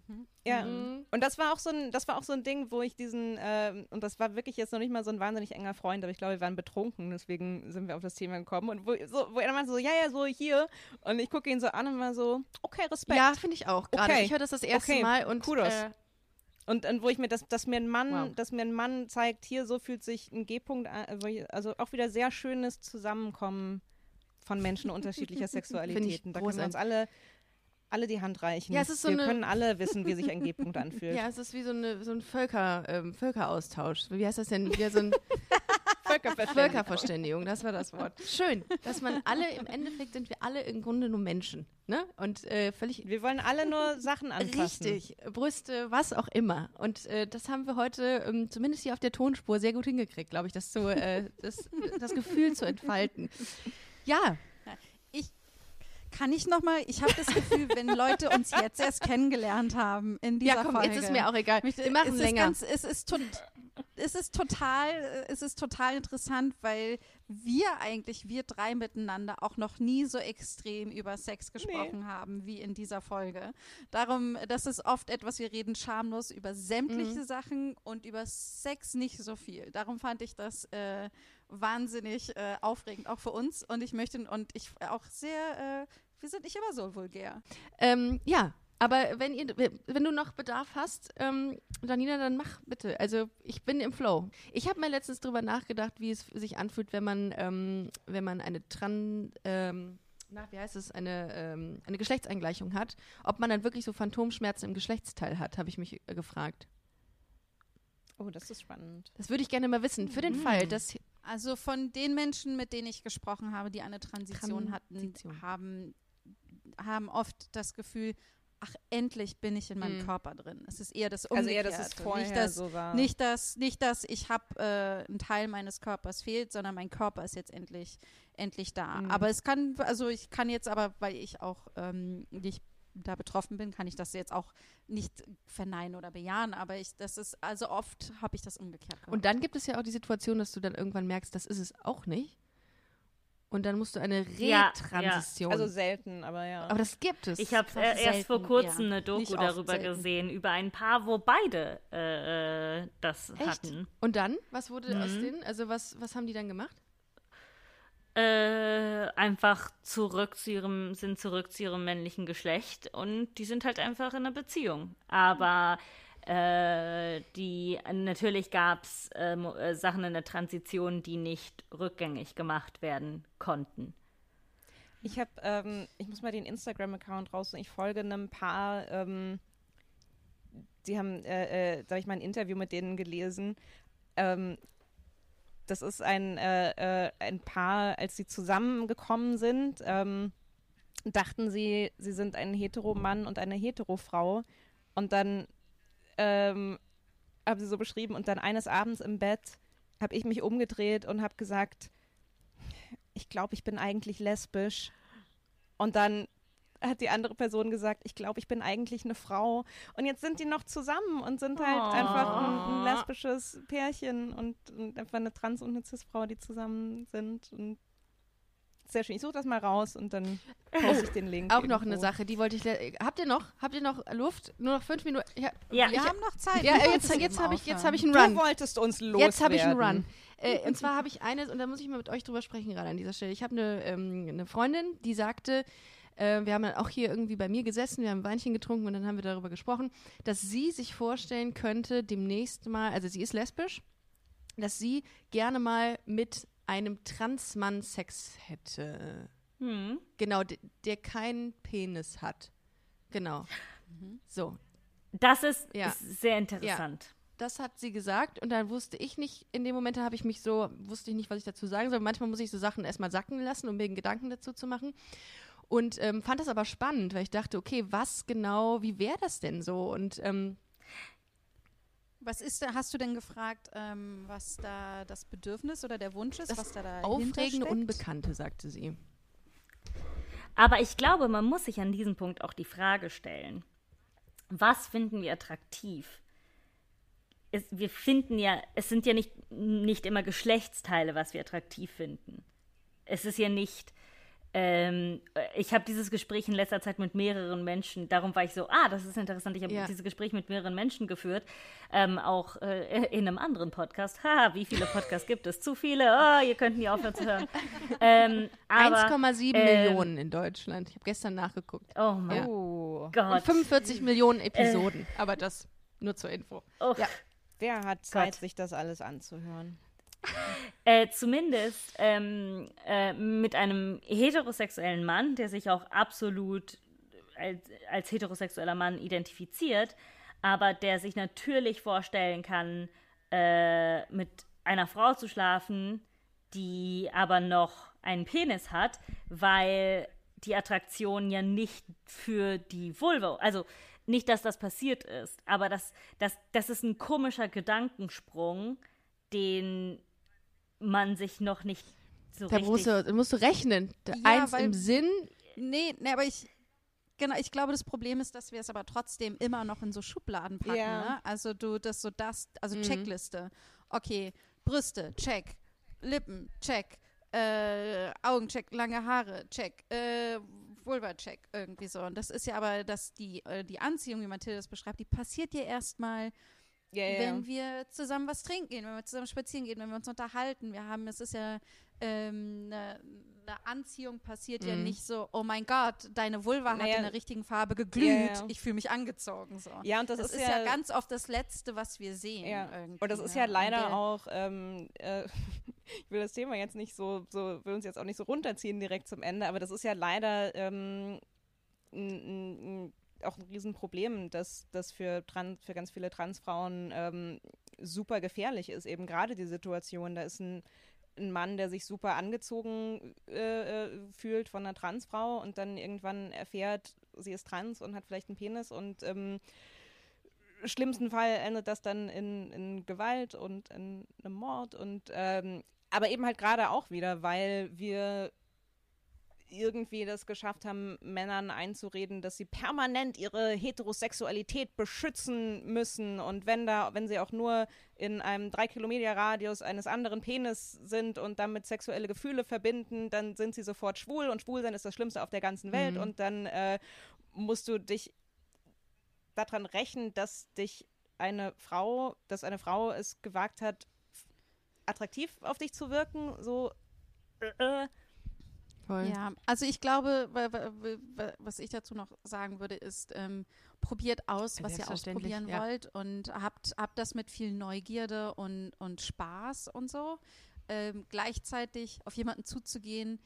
Ja. Mhm. Und das war auch so ein, das war auch so ein Ding, wo ich diesen, ähm, und das war wirklich jetzt noch nicht mal so ein wahnsinnig enger Freund, aber ich glaube, wir waren betrunken, deswegen sind wir auf das Thema gekommen. Und wo, so, wo er dann meinte so, ja, ja, so hier. Und ich gucke ihn so an und war so, okay, Respekt. Ja, finde ich auch. Gerade Okay. ich höre das das erste Okay. Mal und Kudos. Äh, Und, und wo ich mir, dass, dass mir ein Mann, Wow. dass mir ein Mann zeigt, hier so fühlt sich ein G-Punkt an, also auch wieder sehr schönes Zusammenkommen von Menschen unterschiedlicher [laughs] Sexualitäten. Da können wir uns alle, alle die Hand reichen. Ja, so wir eine- können alle wissen, wie sich ein [laughs] G-Punkt anfühlt. Ja, es ist wie so, eine, so ein Völker, ähm, Völkeraustausch. Wie heißt das denn? Wie so ein [laughs] Völkerverständigung. Völkerverständigung, das war das Wort. Schön, dass man alle, im Endeffekt sind wir alle im Grunde nur Menschen. Ne? Und äh, völlig Wir wollen alle nur Sachen anfassen. Richtig, Brüste, was auch immer. Und äh, das haben wir heute ähm, zumindest hier auf der Tonspur sehr gut hingekriegt, glaube ich, das, zu, äh, das, das Gefühl zu entfalten. Ja, Kann ich noch mal, ich habe das Gefühl, wenn Leute uns jetzt erst kennengelernt haben in dieser ja, komm, Folge. jetzt ist mir auch egal. Wir machen es länger. Ist ganz, es, ist tot, es, ist total, es ist total interessant, weil wir eigentlich, wir drei miteinander, auch noch nie so extrem über Sex gesprochen haben wie in dieser Folge. Darum, das ist oft etwas, wir reden schamlos über sämtliche Mhm. Sachen und über Sex nicht so viel. Darum fand ich das äh, wahnsinnig äh, aufregend, auch für uns. Und ich möchte, und ich auch sehr, äh, wir sind nicht immer so vulgär. Ähm, ja, aber wenn, ihr, wenn du noch Bedarf hast, ähm, Janina, dann mach bitte. Also ich bin im Flow. Ich habe mal letztens drüber nachgedacht, wie es sich anfühlt, wenn man, ähm, wenn man eine Tran, ähm, na, wie heißt es, eine, ähm, eine Geschlechtseingleichung hat. Ob man dann wirklich so Phantomschmerzen im Geschlechtsteil hat, habe ich mich äh, gefragt. Oh, das ist spannend. Das würde ich gerne mal wissen. Für den Fall, dass Also von den Menschen, mit denen ich gesprochen habe, die eine Transition hatten, Transition. haben, haben oft das Gefühl, ach, endlich bin ich in meinem Mhm. Körper drin. Es ist eher das Also Umgekehrte. eher, dass vorher nicht, dass, so war. nicht, dass, nicht, dass ich habe, äh, ein Teil meines Körpers fehlt, sondern mein Körper ist jetzt endlich, endlich da. Mhm. Aber es kann, also ich kann jetzt aber, weil ich auch ähm, nicht da betroffen bin, kann ich das jetzt auch nicht verneinen oder bejahen. Aber ich, das ist, also oft habe ich das umgekehrt gehabt. Und dann gibt es ja auch die Situation, dass du dann irgendwann merkst, das ist es auch nicht. Und dann musst du eine Ja, Retransition. Also selten, aber ja. aber das gibt es. Ich habe äh, erst vor selten, kurzem ja. eine Doku Nicht darüber selten. gesehen, über ein Paar, wo beide äh, äh, das Echt? hatten. Und dann? Was wurde aus Mhm. denen? Also was, was haben die dann gemacht? Äh, einfach zurück zu ihrem, sind zurück zu ihrem männlichen Geschlecht und die sind halt einfach in einer Beziehung. Aber äh, die natürlich gab es äh, äh, Sachen in der Transition, die nicht rückgängig gemacht werden konnten. Ich habe, ähm, ich muss mal den Instagram-Account raus und ich folge einem Paar, ähm, die haben, äh, äh, da habe ich mal ein Interview mit denen gelesen. Ähm, das ist ein, äh, äh, ein Paar, als sie zusammengekommen sind, ähm, dachten sie, sie sind ein Heteromann und eine Heterofrau. Und dann ähm, haben sie so beschrieben, und dann eines Abends im Bett habe ich mich umgedreht und habe gesagt, ich glaube, ich bin eigentlich lesbisch. Und dann hat die andere Person gesagt, ich glaube, ich bin eigentlich eine Frau. Und jetzt sind die noch zusammen und sind halt Oh. einfach ein, ein lesbisches Pärchen und, und einfach eine Trans- und eine Cis-Frau, die zusammen sind. Und sehr schön. Ich suche das mal raus und dann poste ich den Link. [laughs] Auch noch irgendwo. eine Sache, die wollte ich. Habt ihr noch? Habt ihr noch Luft? Nur noch fünf Minuten? Ja, Ja, wir ich- haben noch Zeit. ja jetzt, jetzt habe ich, jetzt hab ich einen Du Run. wolltest uns loswerden. Jetzt habe ich einen Run. Äh, [laughs] und zwar habe ich eines, und da muss ich mal mit euch drüber sprechen, gerade an dieser Stelle. Ich habe eine, ähm, eine Freundin, die sagte, äh, wir haben dann auch hier irgendwie bei mir gesessen, wir haben ein Weinchen getrunken und dann haben wir darüber gesprochen, dass sie sich vorstellen könnte, demnächst mal, also sie ist lesbisch, dass sie gerne mal mit einem Transmann Sex hätte. Hm. Genau, der, der keinen Penis hat. Genau. So, Das ist, Ja. ist sehr interessant. das hat sie gesagt und dann wusste ich nicht, in dem Moment habe ich mich so, wusste ich nicht, was ich dazu sagen soll. Manchmal muss ich so Sachen erstmal sacken lassen, um mir einen Gedanken dazu zu machen. Und ähm, fand das aber spannend, weil ich dachte, okay, was genau, wie wäre das denn so? Und ähm, Was ist da, hast du denn gefragt, ähm, was da das Bedürfnis oder der Wunsch ist, Das was da dahinter aufregende? Unbekannte, sagte sie. Aber ich glaube, man muss sich an diesem Punkt auch die Frage stellen, was finden wir attraktiv? Es, wir finden ja, es sind ja nicht, nicht immer Geschlechtsteile, was wir attraktiv finden. Es ist ja nicht, ähm, ich habe dieses Gespräch in letzter Zeit mit mehreren Menschen, darum war ich so, ah, das ist interessant, ich habe Ja. dieses Gespräch mit mehreren Menschen geführt, ähm, auch äh, [laughs] in einem anderen Podcast. Ha, wie viele Podcasts gibt es? Zu viele, oh, ihr könnt nie aufhören zu hören. Ähm, aber, 1,7 ähm, Millionen in Deutschland. Ich habe gestern nachgeguckt. Oh mein Ja. Oh. Und Gott. 45 Millionen Episoden. aber das, Nur zur Info. Oh, Ja. Wer hat Zeit, Gott. sich das alles anzuhören? [laughs] Äh, zumindest ähm, äh, mit einem heterosexuellen Mann, der sich auch absolut als, als heterosexueller Mann identifiziert, aber der sich natürlich vorstellen kann, äh, mit einer Frau zu schlafen, die aber noch einen Penis hat, weil die Attraktion ja nicht für die Vulva, also nicht, dass das passiert ist, aber das, das, das ist ein komischer Gedankensprung, den man sich noch nicht so Da richtig. musst du, da musst du rechnen. Ja, Eins weil- im Sinn. Nee, nee, aber ich. Genau, ich glaube, das Problem ist, dass wir es aber trotzdem immer noch in so Schubladen packen. Ja. Ne? Also du, das so das, also Mhm. Checkliste. Okay, Brüste, check. Lippen, check. Äh, Augen, check. Lange Haare, check. Äh, Vulva, check. Irgendwie so. Und das ist ja aber, dass die, äh, die Anziehung, wie Mathilde das beschreibt, die passiert ja erstmal Ja, wenn wir zusammen was trinken gehen, wenn wir zusammen spazieren gehen, wenn wir uns unterhalten. Wir haben, es ist ja ähm, eine eine Anziehung passiert ja Mhm. nicht so, oh mein Gott, deine Vulva hat Naja, in der richtigen Farbe geglüht, ja, ja. ich fühle mich angezogen. So. ja, und das, das, ist, ja, ganz oft das Letzte, was wir sehen. Ja. Und das ist ne? ja leider der- auch, ähm, äh, [laughs] ich will das Thema jetzt nicht so, so, will uns jetzt auch nicht so runterziehen direkt zum Ende, aber das ist ja leider ähm, n, n, auch ein Riesenproblem, dass das für, Trans, für ganz viele Transfrauen ähm, super gefährlich ist, eben gerade die Situation. Da ist ein, ein Mann, der sich super angezogen äh, äh, fühlt von einer Transfrau und dann irgendwann erfährt, sie ist trans und hat vielleicht einen Penis und ähm, schlimmsten Fall endet das dann in, in Gewalt und in einem Mord und ähm, aber eben halt gerade auch wieder, weil wir irgendwie das geschafft haben, Männern einzureden, dass sie permanent ihre Heterosexualität beschützen müssen. Und wenn da, wenn sie auch nur in einem drei Kilometer Radius eines anderen Penis sind und damit sexuelle Gefühle verbinden, dann sind sie sofort schwul. Und schwul sein ist das Schlimmste auf der ganzen Welt. Mhm. und dann äh, musst du dich daran rächen, dass dich eine Frau, dass eine Frau es gewagt hat, attraktiv auf dich zu wirken, so äh, Voll. Ja, also ich glaube, wa- wa- wa- was ich dazu noch sagen würde, ist, ähm, probiert aus, was ihr ausprobieren ja. wollt und habt, habt das mit viel Neugierde und, und Spaß und so. Ähm, gleichzeitig auf jemanden zuzugehen,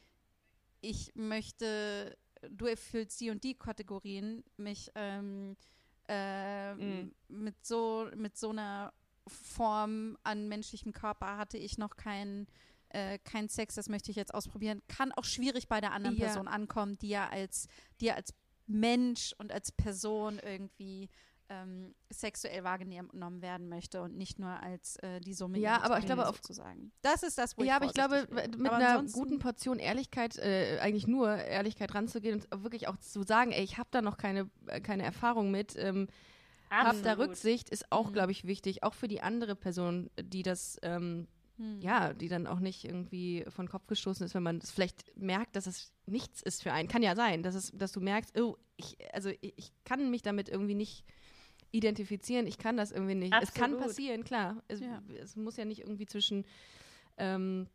ich möchte, du erfüllst die und die Kategorien, mich ähm, ähm, Mhm. mit, so, mit so einer Form an menschlichem Körper hatte ich noch keinen äh, kein Sex, das möchte ich jetzt ausprobieren, kann auch schwierig bei der anderen Ja. Person ankommen, die ja als, die ja als Mensch und als Person irgendwie ähm, sexuell wahrgenommen werden möchte und nicht nur als äh, die Summe Ja, aber ich glaube, sozusagen. Das ist das, wo ich Ja, aber ich glaube, mit Aber einer guten Portion Ehrlichkeit, äh, eigentlich nur Ehrlichkeit ranzugehen und wirklich auch zu sagen, ey, ich habe da noch keine, äh, keine Erfahrung mit, ähm, hab da. Rücksicht, ist auch, Mhm. glaube ich, wichtig, auch für die andere Person, die das, ähm, Hm. ja, die dann auch nicht irgendwie von Kopf gestoßen ist, wenn man das vielleicht merkt, dass es nichts ist für einen. Kann ja sein, dass, es, dass du merkst, oh, ich, also ich, ich kann mich damit irgendwie nicht identifizieren, ich kann das irgendwie nicht. Es kann Absolut. passieren, klar. Es, Ja. es muss ja nicht irgendwie zwischen ähm,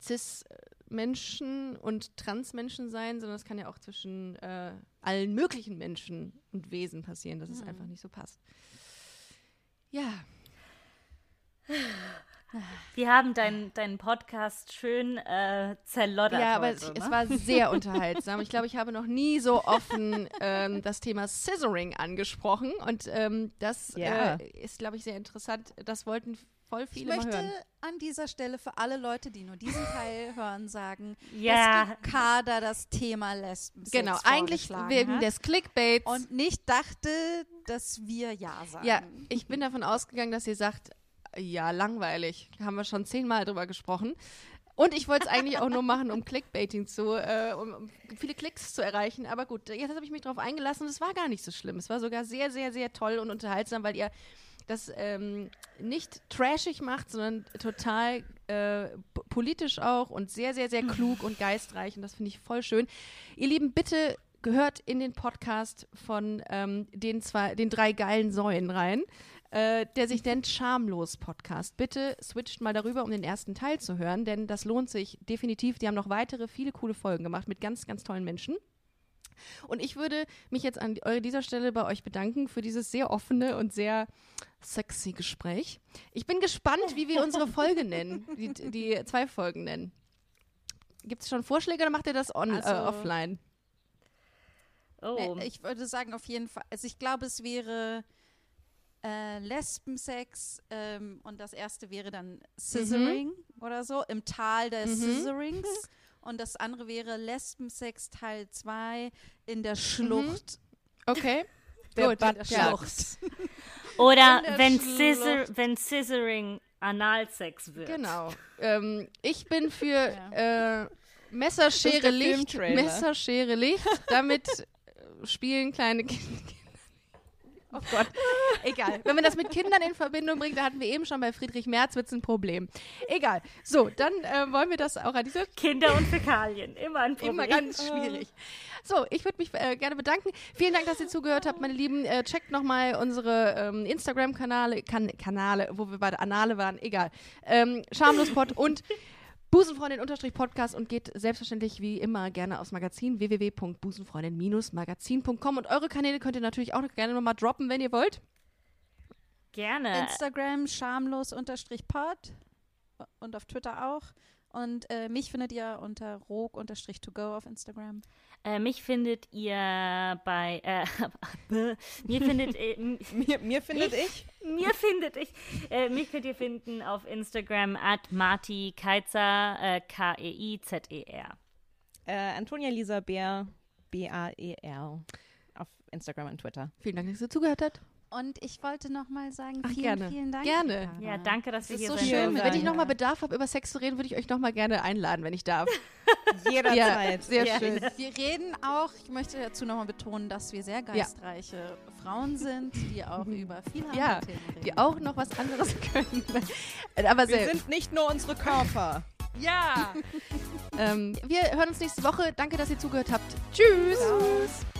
Cis-Menschen und Trans-Menschen sein, sondern es kann ja auch zwischen äh, allen möglichen Menschen und Wesen passieren, dass es Mhm. einfach nicht so passt. Ja, [sighs] [sighs] Wir haben deinen deinen Podcast schön äh, zerloddert Ja, aber heute, es, ne? es war sehr [laughs] unterhaltsam. Ich glaube, ich habe noch nie so offen ähm, das Thema Scissoring angesprochen. Und ähm, das Ja. äh, ist, glaube ich, sehr interessant. Das wollten voll Ich viele mal möchte hören. an dieser Stelle für alle Leute, die nur diesen Teil [laughs] hören, sagen, Ja. dass die Kader das Thema Lesben Genau, eigentlich wegen hat des Clickbaits. und nicht dachte, dass wir Ja sagen. ja, ich bin davon ausgegangen, dass ihr sagt, ja, langweilig. Haben wir schon zehnmal drüber gesprochen. Und ich wollte es eigentlich auch nur machen, um Clickbaiting zu, äh, um, viele Klicks zu erreichen. Aber gut, jetzt habe ich mich darauf eingelassen und es war gar nicht so schlimm. Es war sogar sehr, sehr, sehr toll und unterhaltsam, weil ihr das ähm, nicht trashig macht, sondern total äh, politisch auch und sehr, sehr, sehr klug und geistreich. Und das finde ich voll schön. Ihr Lieben, bitte gehört in den Podcast von ähm, den, zwei, den drei geilen Säulen rein, äh, der sich nennt Schamlos Podcast. Bitte switcht mal darüber, um den ersten Teil zu hören, denn das lohnt sich definitiv. Die haben noch weitere, viele coole Folgen gemacht mit ganz, ganz tollen Menschen. Und ich würde mich jetzt an dieser Stelle bei euch bedanken für dieses sehr offene und sehr sexy Gespräch. Ich bin gespannt, wie wir unsere Folge nennen, die, die zwei Folgen nennen. Gibt es schon Vorschläge oder macht ihr das on, Also- äh, offline? Oh. Ich würde sagen, auf jeden Fall. Also ich glaube, es wäre äh, Lesbensex ähm, und das erste wäre dann Scissoring oder so, im Tal des Mhm. Scissorings. Und das andere wäre Lesbensex Teil 2 in der Schlucht. Okay. [laughs] Der Gut, Butt ja. Schlucht. [laughs] Oder in der wenn, Schlucht. Scissor, wenn Scissoring Analsex wird. Genau. Ähm, ich bin für äh, Messerschere der Licht. Messerschere Licht. Damit spielen kleine Kinder. Oh Gott. Egal. Wenn man das mit Kindern in Verbindung bringt, da hatten wir eben schon bei Friedrich Merz wird's ein Problem. Egal. So, dann äh, wollen wir das auch an dieser Kinder und Fäkalien, immer ein Problem. Immer ganz schwierig. So, ich würde mich äh, gerne bedanken. Vielen Dank, dass ihr zugehört habt, meine Lieben. Äh, checkt nochmal unsere ähm, Instagram-Kanäle, kan Kanale, wo wir bei der Anale waren, egal. Ähm, Schamlospod und Busenfreundin-Podcast und geht selbstverständlich wie immer gerne aufs Magazin www.busenfreundin-magazin.com und eure Kanäle könnt ihr natürlich auch noch gerne nochmal droppen, wenn ihr wollt. Gerne. Instagram schamlos unterstrich pod und auf Twitter auch. Und äh, mich findet ihr unter rog unterstrich to go auf Instagram. Äh, mich findet ihr bei. Äh, [laughs] mir findet. Äh, [laughs] Mir, mir findet ich, mir findet ich. Äh, mich könnt ihr finden auf Instagram at Marti Keizer, äh, K-E-I-Z-E-R. äh, Antonia Lisa Bär, B-A-E-R. Auf Instagram und Twitter. Vielen Dank, dass ihr zugehört habt. Und ich wollte nochmal sagen, Ach, vielen, gerne. vielen Dank. Gerne. Clara. Ja, danke, dass Das wir ist hier so sein schön, Wenn ich Ja. nochmal Bedarf habe, über Sex zu reden, würde ich euch nochmal gerne einladen, wenn ich darf. [laughs] Jederzeit. sehr Ja. schön. Wir reden auch, ich möchte dazu nochmal betonen, dass wir sehr geistreiche Frauen sind, die auch über viele andere Ja, Themen reden. Die auch noch was anderes [laughs] können. Aber Wir sind nicht nur unsere Körper. Ja. [laughs] ähm, wir hören uns nächste Woche. Danke, dass ihr zugehört habt. Tschüss. Liebe